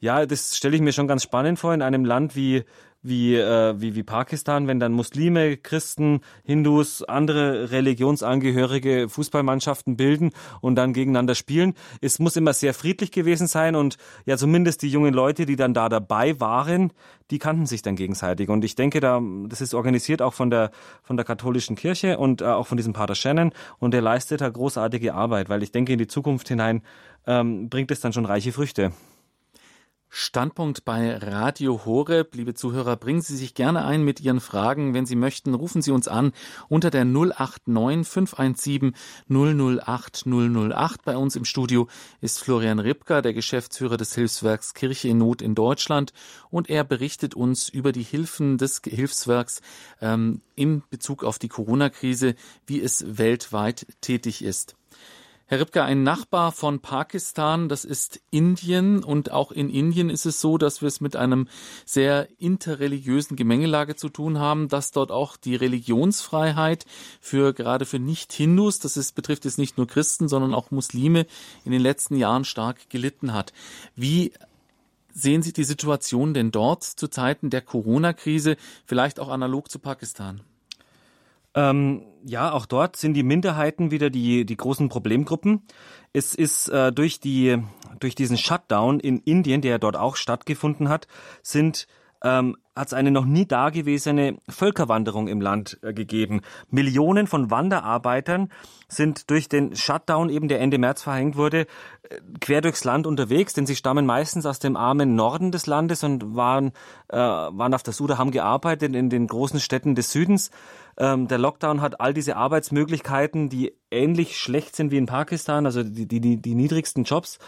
ja, das stelle ich mir schon ganz spannend vor in einem Land wie wie, äh, wie, wie Pakistan, wenn dann Muslime, Christen, Hindus, andere Religionsangehörige Fußballmannschaften bilden und dann gegeneinander spielen. Es muss immer sehr friedlich gewesen sein und ja, zumindest die jungen Leute, die dann da dabei waren, die kannten sich dann gegenseitig. Und ich denke, da, das ist organisiert auch von der, von der katholischen Kirche und äh, auch von diesem Pater Shannon und der leistet da großartige Arbeit, weil ich denke, in die Zukunft hinein ähm, bringt es dann schon reiche Früchte. Standpunkt bei Radio Horeb. Liebe Zuhörer, bringen Sie sich gerne ein mit Ihren Fragen. Wenn Sie möchten, rufen Sie uns an unter der 089 517 008 008. Bei uns im Studio ist Florian Ripka, der Geschäftsführer des Hilfswerks Kirche in Not in Deutschland. Und er berichtet uns über die Hilfen des Hilfswerks ähm, in Bezug auf die Corona-Krise, wie es weltweit tätig ist. Herr Ripka, ein Nachbar von Pakistan, das ist Indien. Und auch in Indien ist es so, dass wir es mit einem sehr interreligiösen Gemengelage zu tun haben, dass dort auch die Religionsfreiheit für gerade für Nicht-Hindus, das ist, betrifft es nicht nur Christen, sondern auch Muslime, in den letzten Jahren stark gelitten hat. Wie sehen Sie die Situation denn dort zu Zeiten der Corona-Krise, vielleicht auch analog zu Pakistan? Ähm, ja, auch dort sind die Minderheiten wieder die, die großen Problemgruppen. Es ist äh, durch, die, durch diesen Shutdown in Indien, der dort auch stattgefunden hat, sind ähm, hat es eine noch nie dagewesene Völkerwanderung im Land äh, gegeben. Millionen von Wanderarbeitern sind durch den Shutdown, eben der Ende März verhängt wurde, äh, quer durchs Land unterwegs, denn sie stammen meistens aus dem armen Norden des Landes und waren, äh, waren auf der Suda, haben gearbeitet in den großen Städten des Südens ähm, der Lockdown hat all diese Arbeitsmöglichkeiten, die ähnlich schlecht sind wie in Pakistan, also die, die, die niedrigsten Jobs,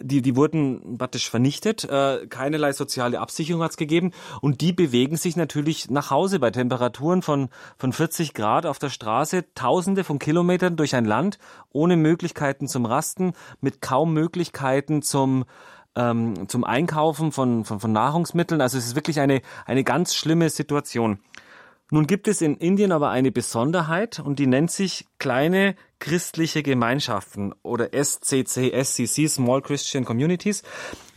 die, die wurden praktisch vernichtet. Äh, keinerlei soziale Absicherung hat es gegeben. Und die bewegen sich natürlich nach Hause bei Temperaturen von, von 40 Grad auf der Straße, tausende von Kilometern durch ein Land, ohne Möglichkeiten zum Rasten, mit kaum Möglichkeiten zum ähm, zum Einkaufen von, von, von Nahrungsmitteln. Also es ist wirklich eine, eine ganz schlimme Situation. Nun gibt es in Indien aber eine Besonderheit und die nennt sich kleine christliche Gemeinschaften oder SCC, SCC, Small Christian Communities.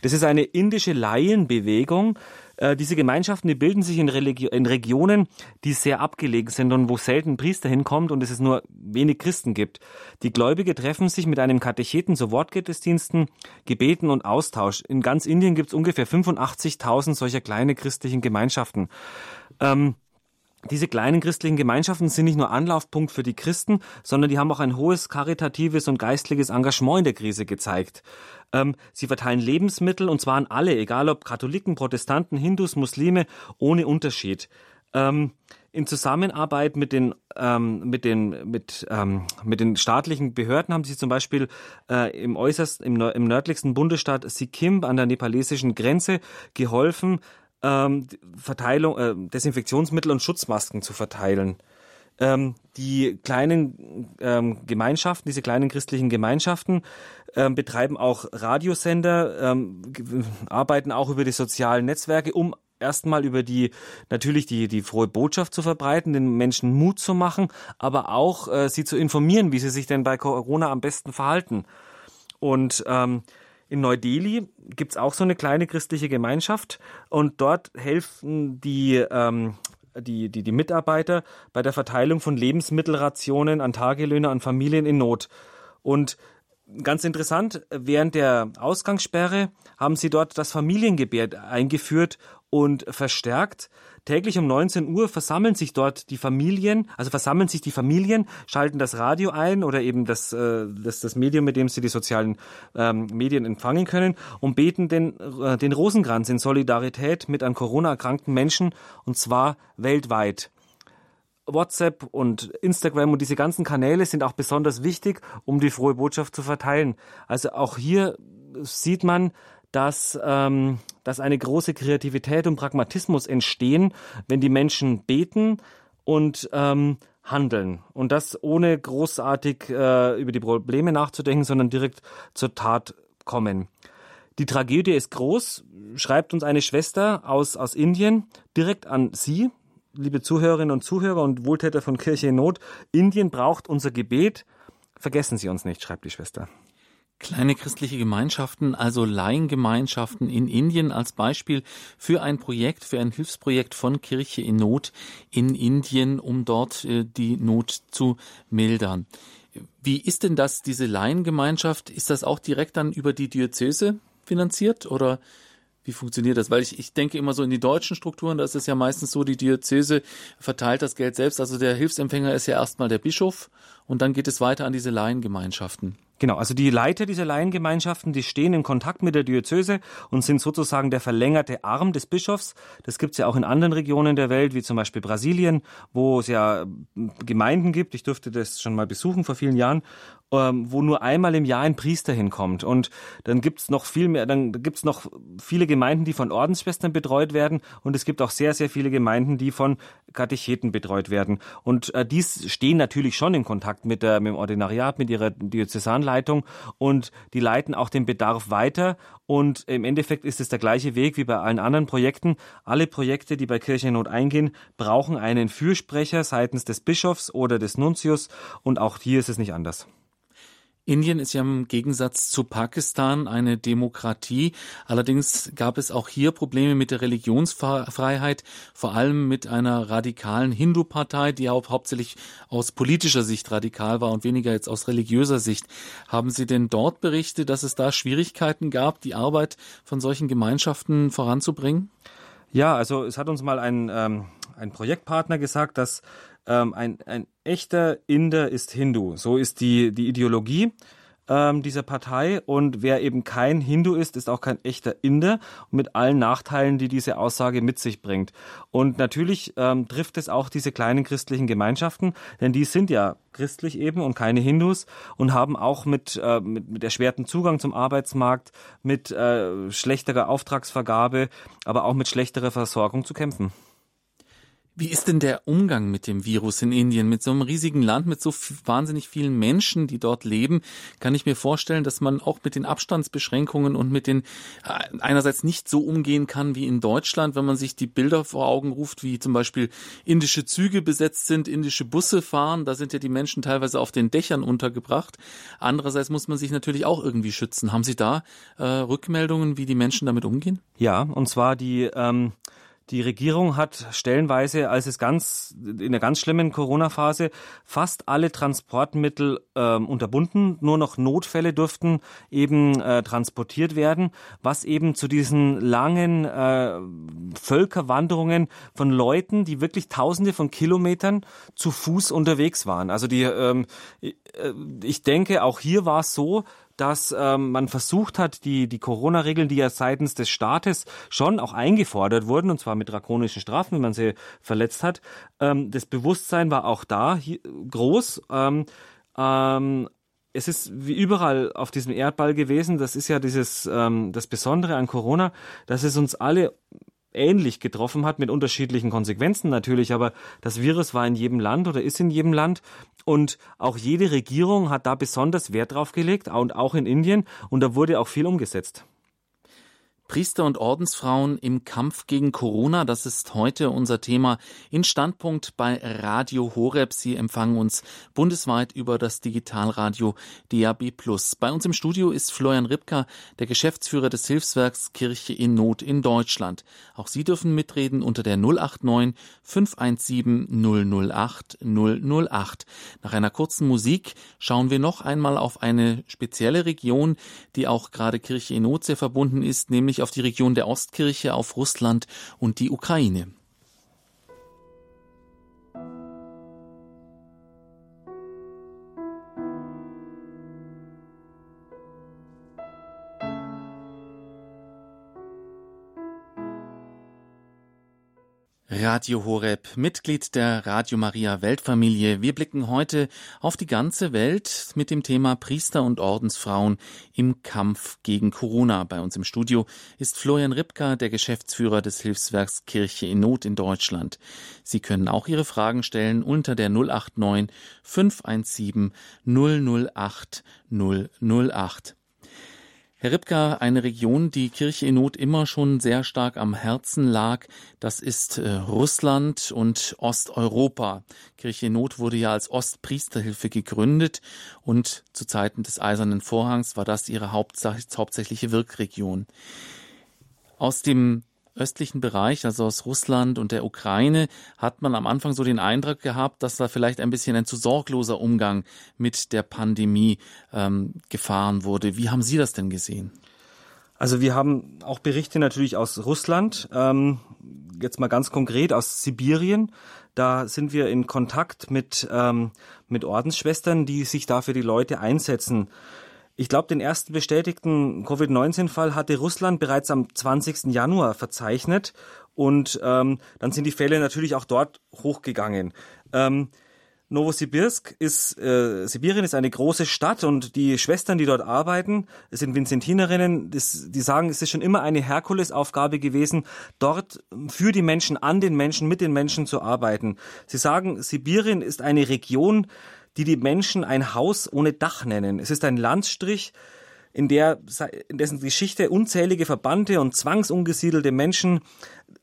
Das ist eine indische Laienbewegung. Äh, diese Gemeinschaften, die bilden sich in, Religi in Regionen, die sehr abgelegen sind und wo selten Priester hinkommt und es es nur wenig Christen gibt. Die Gläubige treffen sich mit einem Katecheten zu Wortgottesdiensten, Gebeten und Austausch. In ganz Indien gibt es ungefähr 85.000 solcher kleine christlichen Gemeinschaften. Ähm, diese kleinen christlichen Gemeinschaften sind nicht nur Anlaufpunkt für die Christen, sondern die haben auch ein hohes karitatives und geistliches Engagement in der Krise gezeigt. Ähm, sie verteilen Lebensmittel und zwar an alle, egal ob Katholiken, Protestanten, Hindus, Muslime, ohne Unterschied. Ähm, in Zusammenarbeit mit den ähm, mit den mit ähm, mit den staatlichen Behörden haben sie zum Beispiel äh, im äußersten im, im nördlichsten Bundesstaat Sikkim an der nepalesischen Grenze geholfen, ähm, Verteilung, äh, Desinfektionsmittel und Schutzmasken zu verteilen. Ähm, die kleinen ähm, Gemeinschaften, diese kleinen christlichen Gemeinschaften, ähm, betreiben auch Radiosender, ähm, arbeiten auch über die sozialen Netzwerke, um erstmal über die natürlich die die frohe Botschaft zu verbreiten, den Menschen Mut zu machen, aber auch äh, sie zu informieren, wie sie sich denn bei Corona am besten verhalten. Und ähm, in Neu-Delhi gibt's auch so eine kleine christliche Gemeinschaft und dort helfen die, ähm, die, die, die Mitarbeiter bei der Verteilung von Lebensmittelrationen an Tagelöhner an Familien in Not. Und ganz interessant, während der Ausgangssperre haben sie dort das Familiengebet eingeführt, und verstärkt. Täglich um 19 Uhr versammeln sich dort die Familien, also versammeln sich die Familien, schalten das Radio ein oder eben das, äh, das, das Medium, mit dem sie die sozialen ähm, Medien empfangen können und beten den, äh, den Rosenkranz in Solidarität mit an Corona erkrankten Menschen und zwar weltweit. WhatsApp und Instagram und diese ganzen Kanäle sind auch besonders wichtig, um die frohe Botschaft zu verteilen. Also auch hier sieht man, dass, ähm, dass eine große Kreativität und Pragmatismus entstehen, wenn die Menschen beten und ähm, handeln. Und das ohne großartig äh, über die Probleme nachzudenken, sondern direkt zur Tat kommen. Die Tragödie ist groß, schreibt uns eine Schwester aus, aus Indien direkt an Sie, liebe Zuhörerinnen und Zuhörer und Wohltäter von Kirche in Not. Indien braucht unser Gebet. Vergessen Sie uns nicht, schreibt die Schwester. Kleine christliche Gemeinschaften, also Laiengemeinschaften in Indien als Beispiel für ein Projekt, für ein Hilfsprojekt von Kirche in Not in Indien, um dort äh, die Not zu mildern. Wie ist denn das, diese Laiengemeinschaft? Ist das auch direkt dann über die Diözese finanziert oder wie funktioniert das? Weil ich, ich denke immer so in die deutschen Strukturen, da ist es ja meistens so, die Diözese verteilt das Geld selbst. Also der Hilfsempfänger ist ja erstmal der Bischof und dann geht es weiter an diese Laiengemeinschaften. Genau, also die Leiter dieser Laiengemeinschaften, die stehen in Kontakt mit der Diözese und sind sozusagen der verlängerte Arm des Bischofs. Das gibt's ja auch in anderen Regionen der Welt, wie zum Beispiel Brasilien, wo es ja Gemeinden gibt. Ich durfte das schon mal besuchen vor vielen Jahren ähm, wo nur einmal im Jahr ein Priester hinkommt. Und dann gibt's noch viel mehr, dann gibt's noch viele Gemeinden, die von Ordensschwestern betreut werden. Und es gibt auch sehr, sehr viele Gemeinden, die von Katecheten betreut werden. Und äh, dies stehen natürlich schon in Kontakt mit, der, mit dem Ordinariat, mit ihrer Diözesanleitung und die leiten auch den Bedarf weiter. Und im Endeffekt ist es der gleiche Weg wie bei allen anderen Projekten. Alle Projekte, die bei Kirchennot eingehen, brauchen einen Fürsprecher seitens des Bischofs oder des Nuntius. Und auch hier ist es nicht anders. Indien ist ja im Gegensatz zu Pakistan eine Demokratie. Allerdings gab es auch hier Probleme mit der Religionsfreiheit, vor allem mit einer radikalen Hindu-Partei, die auch hauptsächlich aus politischer Sicht radikal war und weniger jetzt aus religiöser Sicht. Haben Sie denn dort berichtet, dass es da Schwierigkeiten gab, die Arbeit von solchen Gemeinschaften voranzubringen? Ja, also es hat uns mal ein, ähm, ein Projektpartner gesagt, dass ähm, ein, ein echter Inder ist Hindu. So ist die, die Ideologie ähm, dieser Partei. Und wer eben kein Hindu ist, ist auch kein echter Inder mit allen Nachteilen, die diese Aussage mit sich bringt. Und natürlich ähm, trifft es auch diese kleinen christlichen Gemeinschaften, denn die sind ja christlich eben und keine Hindus und haben auch mit, äh, mit, mit erschwerten Zugang zum Arbeitsmarkt, mit äh, schlechterer Auftragsvergabe, aber auch mit schlechterer Versorgung zu kämpfen. Wie ist denn der Umgang mit dem Virus in Indien? Mit so einem riesigen Land, mit so wahnsinnig vielen Menschen, die dort leben, kann ich mir vorstellen, dass man auch mit den Abstandsbeschränkungen und mit den äh, einerseits nicht so umgehen kann wie in Deutschland, wenn man sich die Bilder vor Augen ruft, wie zum Beispiel indische Züge besetzt sind, indische Busse fahren. Da sind ja die Menschen teilweise auf den Dächern untergebracht. Andererseits muss man sich natürlich auch irgendwie schützen. Haben Sie da äh, Rückmeldungen, wie die Menschen damit umgehen? Ja, und zwar die ähm die Regierung hat stellenweise, als es ganz in der ganz schlimmen Corona-Phase fast alle Transportmittel ähm, unterbunden. Nur noch Notfälle durften eben äh, transportiert werden, was eben zu diesen langen äh, Völkerwanderungen von Leuten, die wirklich Tausende von Kilometern zu Fuß unterwegs waren. Also die, ähm, äh, ich denke, auch hier war es so, dass ähm, man versucht hat, die, die Corona-Regeln, die ja seitens des Staates schon auch eingefordert wurden, und zwar mit drakonischen Strafen, wenn man sie verletzt hat, ähm, das Bewusstsein war auch da hier, groß. Ähm, ähm, es ist wie überall auf diesem Erdball gewesen. Das ist ja dieses ähm, das Besondere an Corona, dass es uns alle ähnlich getroffen hat, mit unterschiedlichen Konsequenzen natürlich, aber das Virus war in jedem Land oder ist in jedem Land und auch jede Regierung hat da besonders Wert drauf gelegt und auch in Indien und da wurde auch viel umgesetzt. Priester und Ordensfrauen im Kampf gegen Corona, das ist heute unser Thema in Standpunkt bei Radio Horeb. Sie empfangen uns bundesweit über das Digitalradio DAB+. Bei uns im Studio ist Florian Ripka, der Geschäftsführer des Hilfswerks Kirche in Not in Deutschland. Auch Sie dürfen mitreden unter der 089 517 008 008. Nach einer kurzen Musik schauen wir noch einmal auf eine spezielle Region, die auch gerade Kirche in Not sehr verbunden ist, nämlich auf die Region der Ostkirche, auf Russland und die Ukraine. Radio Horeb, Mitglied der Radio Maria Weltfamilie. Wir blicken heute auf die ganze Welt mit dem Thema Priester und Ordensfrauen im Kampf gegen Corona. Bei uns im Studio ist Florian Ripka, der Geschäftsführer des Hilfswerks Kirche in Not in Deutschland. Sie können auch Ihre Fragen stellen unter der 089 517 008 008. Herr Ripka, eine Region, die Kirche in Not immer schon sehr stark am Herzen lag, das ist äh, Russland und Osteuropa. Kirche in Not wurde ja als Ostpriesterhilfe gegründet und zu Zeiten des Eisernen Vorhangs war das ihre hauptsächliche Wirkregion. Aus dem östlichen Bereich, also aus Russland und der Ukraine, hat man am Anfang so den Eindruck gehabt, dass da vielleicht ein bisschen ein zu sorgloser Umgang mit der Pandemie ähm, gefahren wurde. Wie haben Sie das denn gesehen? Also wir haben auch Berichte natürlich aus Russland, ähm, jetzt mal ganz konkret aus Sibirien. Da sind wir in Kontakt mit, ähm, mit Ordensschwestern, die sich da für die Leute einsetzen. Ich glaube, den ersten bestätigten Covid-19-Fall hatte Russland bereits am 20. Januar verzeichnet und ähm, dann sind die Fälle natürlich auch dort hochgegangen. Ähm, Novosibirsk ist, äh, Sibirien ist eine große Stadt und die Schwestern, die dort arbeiten, sind Vinzentinerinnen, das, die sagen, es ist schon immer eine Herkulesaufgabe gewesen, dort für die Menschen, an den Menschen, mit den Menschen zu arbeiten. Sie sagen, Sibirien ist eine Region, die die Menschen ein Haus ohne Dach nennen. Es ist ein Landstrich, in, der, in dessen Geschichte unzählige verbannte und zwangsumgesiedelte Menschen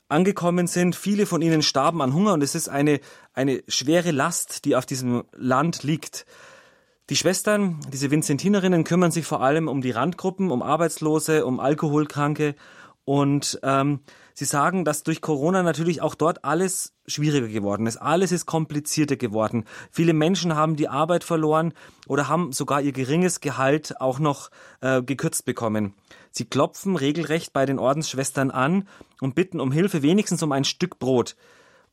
angekommen sind. Viele von ihnen starben an Hunger und es ist eine, eine schwere Last, die auf diesem Land liegt. Die Schwestern, diese Vinzentinerinnen, kümmern sich vor allem um die Randgruppen, um Arbeitslose, um Alkoholkranke und ähm, Sie sagen, dass durch Corona natürlich auch dort alles schwieriger geworden ist. Alles ist komplizierter geworden. Viele Menschen haben die Arbeit verloren oder haben sogar ihr geringes Gehalt auch noch äh, gekürzt bekommen. Sie klopfen regelrecht bei den Ordensschwestern an und bitten um Hilfe, wenigstens um ein Stück Brot.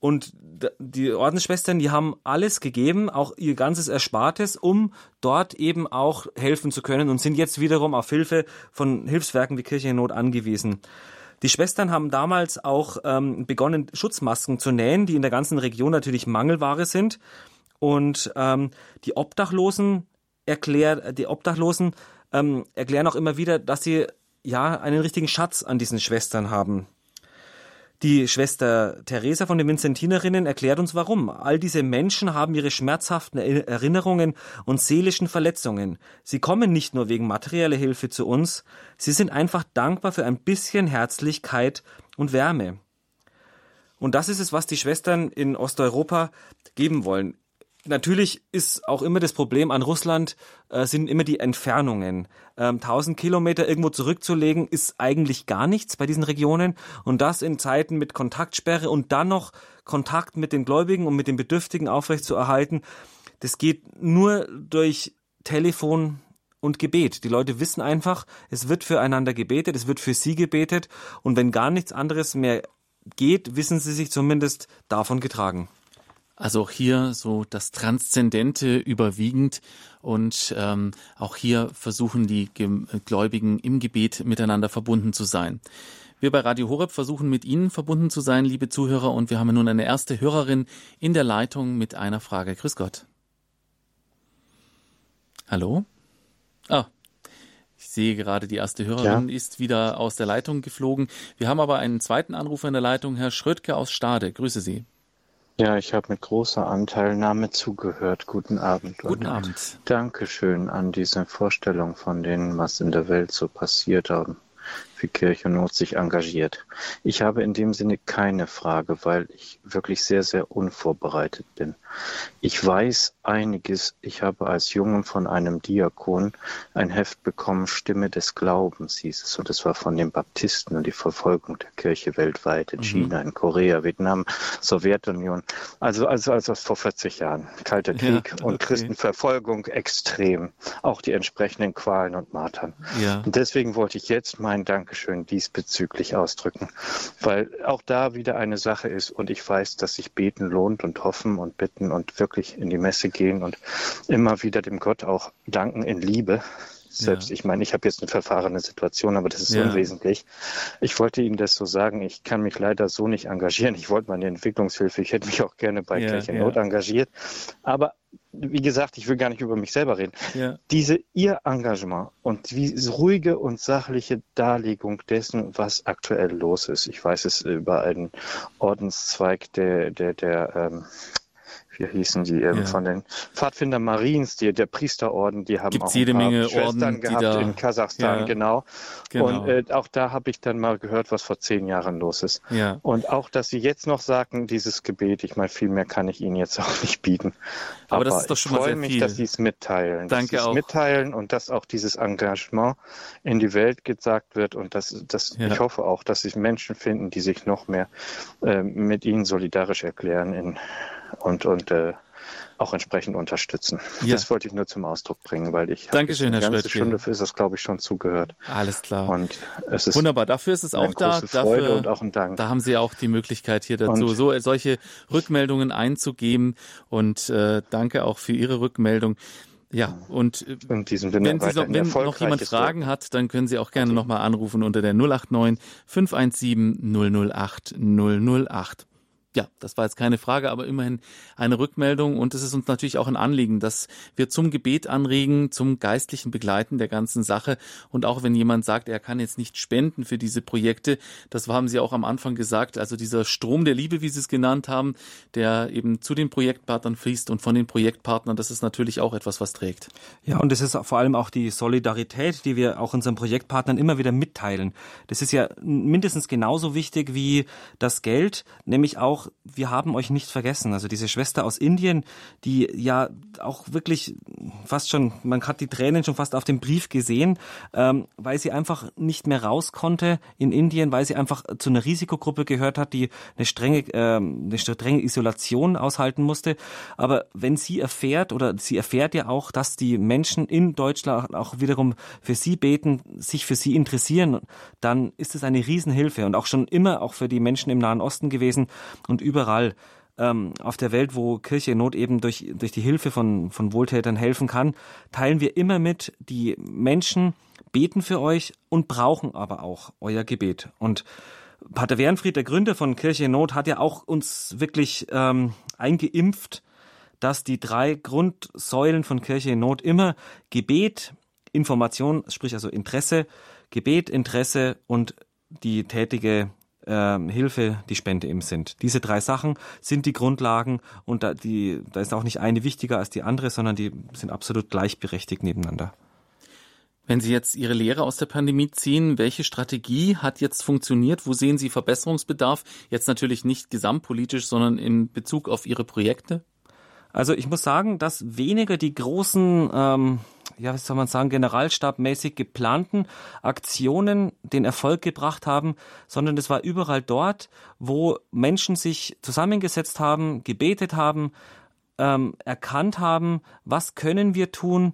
Und die Ordensschwestern, die haben alles gegeben, auch ihr ganzes Erspartes, um dort eben auch helfen zu können und sind jetzt wiederum auf Hilfe von Hilfswerken wie Kirche in Not angewiesen. Die Schwestern haben damals auch ähm, begonnen, Schutzmasken zu nähen, die in der ganzen Region natürlich Mangelware sind. Und ähm, die Obdachlosen erklärt, die Obdachlosen ähm, erklären auch immer wieder, dass sie ja einen richtigen Schatz an diesen Schwestern haben. Die Schwester Teresa von den Vincentinerinnen erklärt uns warum. All diese Menschen haben ihre schmerzhaften Erinnerungen und seelischen Verletzungen. Sie kommen nicht nur wegen materieller Hilfe zu uns, sie sind einfach dankbar für ein bisschen Herzlichkeit und Wärme. Und das ist es, was die Schwestern in Osteuropa geben wollen. Natürlich ist auch immer das Problem an Russland, äh, sind immer die Entfernungen. Ähm, 1000 Kilometer irgendwo zurückzulegen, ist eigentlich gar nichts bei diesen Regionen. Und das in Zeiten mit Kontaktsperre und dann noch Kontakt mit den Gläubigen und mit den Bedürftigen aufrechtzuerhalten, das geht nur durch Telefon und Gebet. Die Leute wissen einfach, es wird füreinander gebetet, es wird für sie gebetet. Und wenn gar nichts anderes mehr geht, wissen sie sich zumindest davon getragen. Also auch hier so das Transzendente überwiegend und ähm, auch hier versuchen die Gläubigen im Gebet miteinander verbunden zu sein. Wir bei Radio Horeb versuchen mit Ihnen verbunden zu sein, liebe Zuhörer, und wir haben nun eine erste Hörerin in der Leitung mit einer Frage. Grüß Gott. Hallo? Ah, ich sehe gerade, die erste Hörerin ja. ist wieder aus der Leitung geflogen. Wir haben aber einen zweiten Anrufer in der Leitung, Herr Schrödke aus Stade. Grüße Sie. Ja, ich habe mit großer Anteilnahme zugehört. Guten Abend. Guten Abend. Dankeschön an diese Vorstellung von dem, was in der Welt so passiert haben, wie Kirche und Not sich engagiert. Ich habe in dem Sinne keine Frage, weil ich wirklich sehr, sehr unvorbereitet bin. Ich weiß einiges. Ich habe als Junge von einem Diakon ein Heft bekommen, Stimme des Glaubens hieß es. Und das war von den Baptisten und die Verfolgung der Kirche weltweit in mhm. China, in Korea, Vietnam, Sowjetunion. Also, also, also vor 40 Jahren. Kalter Krieg ja, okay. und Christenverfolgung extrem. Auch die entsprechenden Qualen und Martern. Ja. Und deswegen wollte ich jetzt mein Dankeschön diesbezüglich ausdrücken, weil auch da wieder eine Sache ist und ich weiß, dass sich beten lohnt und hoffen und bitten und wirklich in die Messe gehen und immer wieder dem Gott auch danken in Liebe. Selbst, ja. ich meine, ich habe jetzt eine verfahrene Situation, aber das ist ja. unwesentlich. Ich wollte Ihnen das so sagen, ich kann mich leider so nicht engagieren. Ich wollte meine Entwicklungshilfe, ich hätte mich auch gerne bei ja, Kirche Not engagiert. Aber wie gesagt, ich will gar nicht über mich selber reden. Ja. Diese ihr Engagement und die ruhige und sachliche Darlegung dessen, was aktuell los ist. Ich weiß es über einen Ordenszweig der, der, der ähm, wie hießen die, ähm, ja. von den Pfadfinder Mariens, die, der Priesterorden, die haben Gibt's auch jede Menge Schwestern Orden, gehabt da, in Kasachstan, ja, genau. genau. Und äh, auch da habe ich dann mal gehört, was vor zehn Jahren los ist. Ja. Und auch, dass sie jetzt noch sagen, dieses Gebet, ich meine, viel mehr kann ich ihnen jetzt auch nicht bieten. Aber, Aber das ist doch schon mal sehr mich, viel. dass sie es mitteilen. Danke dass auch. mitteilen und dass auch dieses Engagement in die Welt gesagt wird und dass, dass ich hoffe auch, dass sich Menschen finden, die sich noch mehr äh, mit ihnen solidarisch erklären in und, und äh, auch entsprechend unterstützen. Ja. Das wollte ich nur zum Ausdruck bringen, weil ich Dankeschön, eine Herr ganze Stunde ist das, glaube ich, schon zugehört. Alles klar. Und es ist wunderbar. Dafür ist es auch da. Dafür, und auch ein Dank. Da haben Sie auch die Möglichkeit hier dazu, und so solche Rückmeldungen einzugeben. Und äh, danke auch für Ihre Rückmeldung. Ja, und äh, wenn, Sie so, wenn noch jemand Fragen hat, dann können Sie auch gerne okay. nochmal anrufen unter der 089 517 008 008 ja, das war jetzt keine Frage, aber immerhin eine Rückmeldung und es ist uns natürlich auch ein Anliegen, dass wir zum Gebet anregen, zum geistlichen Begleiten der ganzen Sache und auch wenn jemand sagt, er kann jetzt nicht spenden für diese Projekte, das haben Sie auch am Anfang gesagt, also dieser Strom der Liebe, wie Sie es genannt haben, der eben zu den Projektpartnern fließt und von den Projektpartnern, das ist natürlich auch etwas, was trägt. Ja, und es ist vor allem auch die Solidarität, die wir auch unseren Projektpartnern immer wieder mitteilen. Das ist ja mindestens genauso wichtig wie das Geld, nämlich auch wir haben euch nicht vergessen. Also diese Schwester aus Indien, die ja auch wirklich fast schon, man hat die Tränen schon fast auf dem Brief gesehen, ähm, weil sie einfach nicht mehr raus konnte in Indien, weil sie einfach zu einer Risikogruppe gehört hat, die eine strenge, äh, eine strenge Isolation aushalten musste. Aber wenn sie erfährt oder sie erfährt ja auch, dass die Menschen in Deutschland auch wiederum für sie beten, sich für sie interessieren, dann ist es eine Riesenhilfe und auch schon immer auch für die Menschen im Nahen Osten gewesen überall ähm, auf der Welt, wo Kirche in Not eben durch, durch die Hilfe von, von Wohltätern helfen kann, teilen wir immer mit, die Menschen beten für euch und brauchen aber auch euer Gebet. Und Pater Wernfried, der Gründer von Kirche in Not, hat ja auch uns wirklich ähm, eingeimpft, dass die drei Grundsäulen von Kirche in Not immer Gebet, Information, sprich also Interesse, Gebet, Interesse und die tätige äh, Hilfe, die Spende eben sind. Diese drei Sachen sind die Grundlagen und da, die, da ist auch nicht eine wichtiger als die andere, sondern die sind absolut gleichberechtigt nebeneinander. Wenn Sie jetzt Ihre Lehre aus der Pandemie ziehen, welche Strategie hat jetzt funktioniert? Wo sehen Sie Verbesserungsbedarf? Jetzt natürlich nicht gesamtpolitisch, sondern in Bezug auf Ihre Projekte? Also ich muss sagen, dass weniger die großen ähm, ja, wie soll man sagen, generalstabmäßig geplanten Aktionen den Erfolg gebracht haben, sondern es war überall dort, wo Menschen sich zusammengesetzt haben, gebetet haben, ähm, erkannt haben, was können wir tun,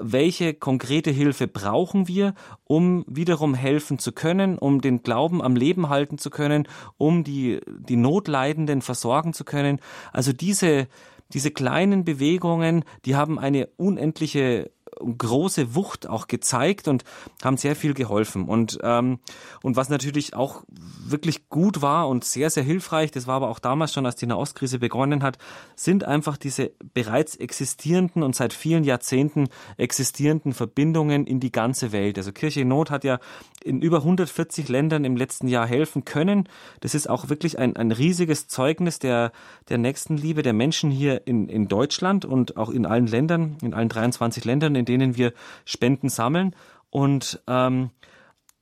welche konkrete Hilfe brauchen wir, um wiederum helfen zu können, um den Glauben am Leben halten zu können, um die, die Notleidenden versorgen zu können. Also diese, diese kleinen Bewegungen, die haben eine unendliche große Wucht auch gezeigt und haben sehr viel geholfen. Und, ähm, und was natürlich auch wirklich gut war und sehr, sehr hilfreich, das war aber auch damals schon, als die Nahostkrise begonnen hat, sind einfach diese bereits existierenden und seit vielen Jahrzehnten existierenden Verbindungen in die ganze Welt. Also Kirche in Not hat ja in über 140 Ländern im letzten Jahr helfen können. Das ist auch wirklich ein, ein riesiges Zeugnis der, der Nächstenliebe der Menschen hier in, in Deutschland und auch in allen Ländern, in allen 23 Ländern, in denen wir Spenden sammeln. Und ähm,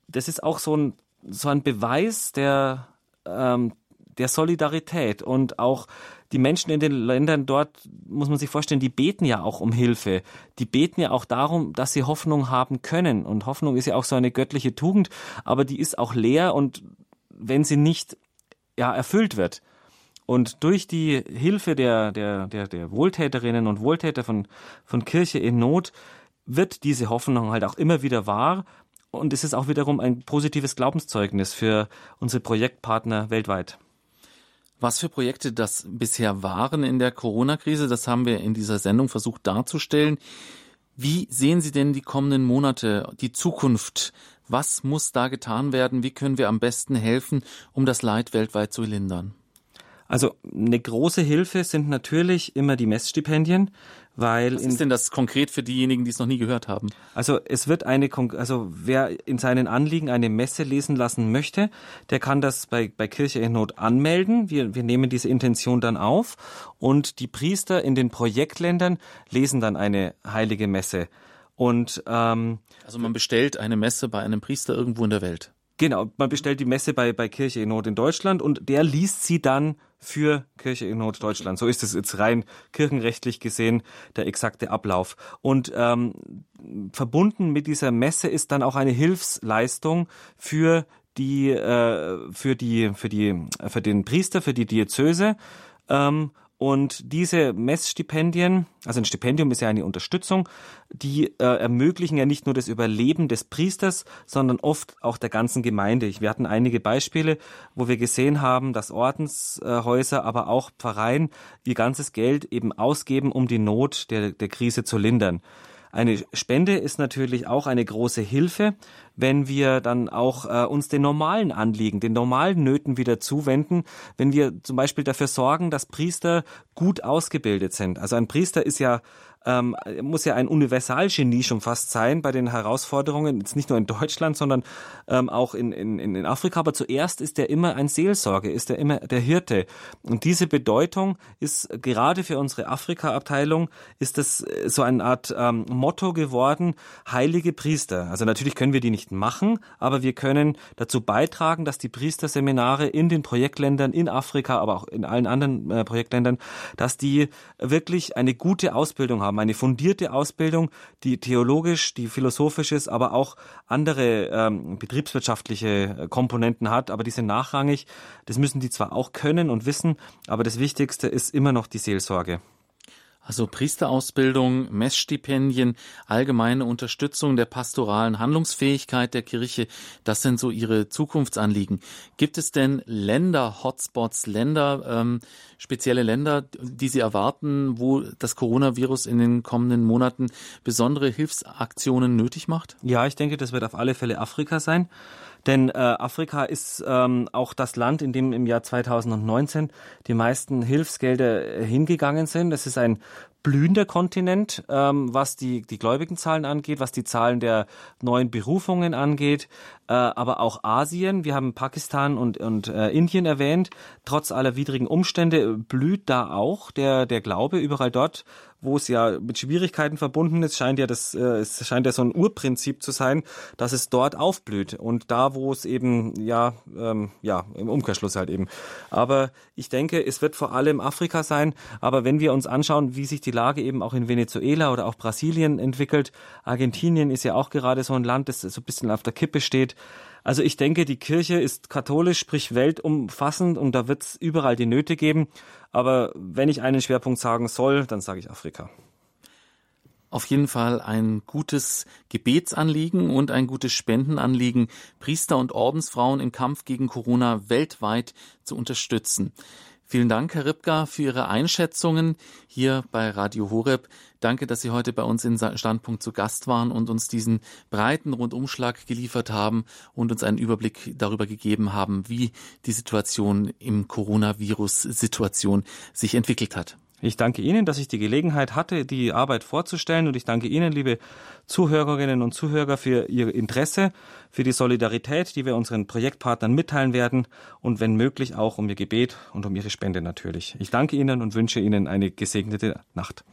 das ist auch so ein, so ein Beweis der, ähm, der Solidarität und auch die Menschen in den Ländern dort, muss man sich vorstellen, die beten ja auch um Hilfe. Die beten ja auch darum, dass sie Hoffnung haben können. Und Hoffnung ist ja auch so eine göttliche Tugend, aber die ist auch leer und wenn sie nicht ja, erfüllt wird. Und durch die Hilfe der, der, der, der Wohltäterinnen und Wohltäter von, von Kirche in Not wird diese Hoffnung halt auch immer wieder wahr. Und es ist auch wiederum ein positives Glaubenszeugnis für unsere Projektpartner weltweit. Was für Projekte das bisher waren in der Corona-Krise, das haben wir in dieser Sendung versucht darzustellen. Wie sehen Sie denn die kommenden Monate, die Zukunft? Was muss da getan werden? Wie können wir am besten helfen, um das Leid weltweit zu lindern? Also eine große Hilfe sind natürlich immer die Messstipendien, weil Was ist denn das konkret für diejenigen, die es noch nie gehört haben? Also es wird eine, also wer in seinen Anliegen eine Messe lesen lassen möchte, der kann das bei, bei Kirche in Not anmelden. Wir, wir nehmen diese Intention dann auf und die Priester in den Projektländern lesen dann eine heilige Messe. Und ähm, also man bestellt eine Messe bei einem Priester irgendwo in der Welt. Genau, man bestellt die Messe bei, bei Kirche in Not in Deutschland und der liest sie dann für Kirche in Not Deutschland. So ist es jetzt rein kirchenrechtlich gesehen der exakte Ablauf. Und ähm, verbunden mit dieser Messe ist dann auch eine Hilfsleistung für die äh, für die für die für den Priester für die Diözese ähm, und diese Messstipendien, also ein Stipendium ist ja eine Unterstützung, die äh, ermöglichen ja nicht nur das Überleben des Priesters, sondern oft auch der ganzen Gemeinde. Wir hatten einige Beispiele, wo wir gesehen haben, dass Ordenshäuser, aber auch Pfarreien ihr ganzes Geld eben ausgeben, um die Not der, der Krise zu lindern. Eine Spende ist natürlich auch eine große Hilfe, wenn wir dann auch äh, uns den normalen Anliegen, den normalen Nöten wieder zuwenden, wenn wir zum Beispiel dafür sorgen, dass Priester gut ausgebildet sind. Also ein Priester ist ja ähm, muss ja ein Universalgenie schon fast sein bei den Herausforderungen, jetzt nicht nur in Deutschland, sondern ähm, auch in, in, in Afrika. Aber zuerst ist er immer ein Seelsorger, ist er immer der Hirte. Und diese Bedeutung ist gerade für unsere Afrika-Abteilung ist das äh, so eine Art ähm, Motto geworden, heilige Priester. Also natürlich können wir die nicht machen, aber wir können dazu beitragen, dass die Priesterseminare in den Projektländern in Afrika, aber auch in allen anderen äh, Projektländern, dass die wirklich eine gute Ausbildung haben haben eine fundierte Ausbildung, die theologisch, die philosophisch ist, aber auch andere ähm, betriebswirtschaftliche äh, Komponenten hat, aber die sind nachrangig. Das müssen die zwar auch können und wissen, aber das Wichtigste ist immer noch die Seelsorge. Also Priesterausbildung, Messstipendien, allgemeine Unterstützung der pastoralen Handlungsfähigkeit der Kirche, das sind so Ihre Zukunftsanliegen. Gibt es denn Länder, Hotspots, Länder, ähm, spezielle Länder, die Sie erwarten, wo das Coronavirus in den kommenden Monaten besondere Hilfsaktionen nötig macht? Ja, ich denke, das wird auf alle Fälle Afrika sein. Denn äh, Afrika ist ähm, auch das Land, in dem im Jahr 2019 die meisten Hilfsgelder äh, hingegangen sind. Das ist ein blühender Kontinent, ähm, was die, die Gläubigenzahlen angeht, was die Zahlen der neuen Berufungen angeht, äh, aber auch Asien. Wir haben Pakistan und, und äh, Indien erwähnt. Trotz aller widrigen Umstände blüht da auch der, der Glaube überall dort, wo es ja mit Schwierigkeiten verbunden ist, scheint ja das, äh, es scheint ja so ein Urprinzip zu sein, dass es dort aufblüht und da, wo es eben ja, ähm, ja im Umkehrschluss halt eben. Aber ich denke, es wird vor allem Afrika sein. Aber wenn wir uns anschauen, wie sich die Lage eben auch in Venezuela oder auch Brasilien entwickelt, Argentinien ist ja auch gerade so ein Land, das so ein bisschen auf der Kippe steht. Also ich denke, die Kirche ist katholisch, sprich weltumfassend und da wird es überall die Nöte geben. Aber wenn ich einen Schwerpunkt sagen soll, dann sage ich Afrika. Auf jeden Fall ein gutes Gebetsanliegen und ein gutes Spendenanliegen, Priester und Ordensfrauen im Kampf gegen Corona weltweit zu unterstützen. Vielen Dank, Herr Ripka, für Ihre Einschätzungen hier bei Radio Horeb. Danke, dass Sie heute bei uns in Standpunkt zu Gast waren und uns diesen breiten Rundumschlag geliefert haben und uns einen Überblick darüber gegeben haben, wie die Situation im Coronavirus-Situation sich entwickelt hat. Ich danke Ihnen, dass ich die Gelegenheit hatte, die Arbeit vorzustellen und ich danke Ihnen, liebe Zuhörerinnen und Zuhörer, für Ihr Interesse, für die Solidarität, die wir unseren Projektpartnern mitteilen werden und wenn möglich auch um Ihr Gebet und um Ihre Spende natürlich. Ich danke Ihnen und wünsche Ihnen eine gesegnete Nacht.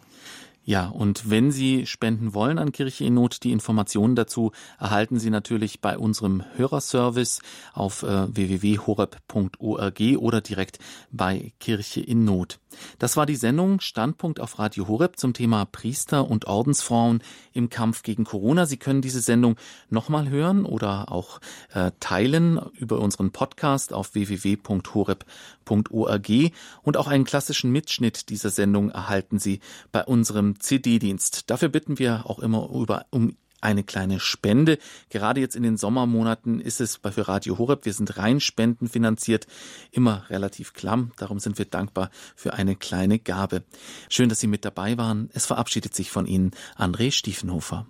Ja, und wenn Sie spenden wollen an Kirche in Not, die Informationen dazu erhalten Sie natürlich bei unserem Hörerservice auf äh, www.horeb.org oder direkt bei Kirche in Not. Das war die Sendung Standpunkt auf Radio Horeb zum Thema Priester und Ordensfrauen im Kampf gegen Corona. Sie können diese Sendung nochmal hören oder auch äh, teilen über unseren Podcast auf www.horeb.org und auch einen klassischen Mitschnitt dieser Sendung erhalten Sie bei unserem CD-Dienst. Dafür bitten wir auch immer über, um eine kleine Spende. Gerade jetzt in den Sommermonaten ist es bei für Radio Horeb, wir sind rein spendenfinanziert, immer relativ klamm. Darum sind wir dankbar für eine kleine Gabe. Schön, dass Sie mit dabei waren. Es verabschiedet sich von Ihnen André Stiefenhofer.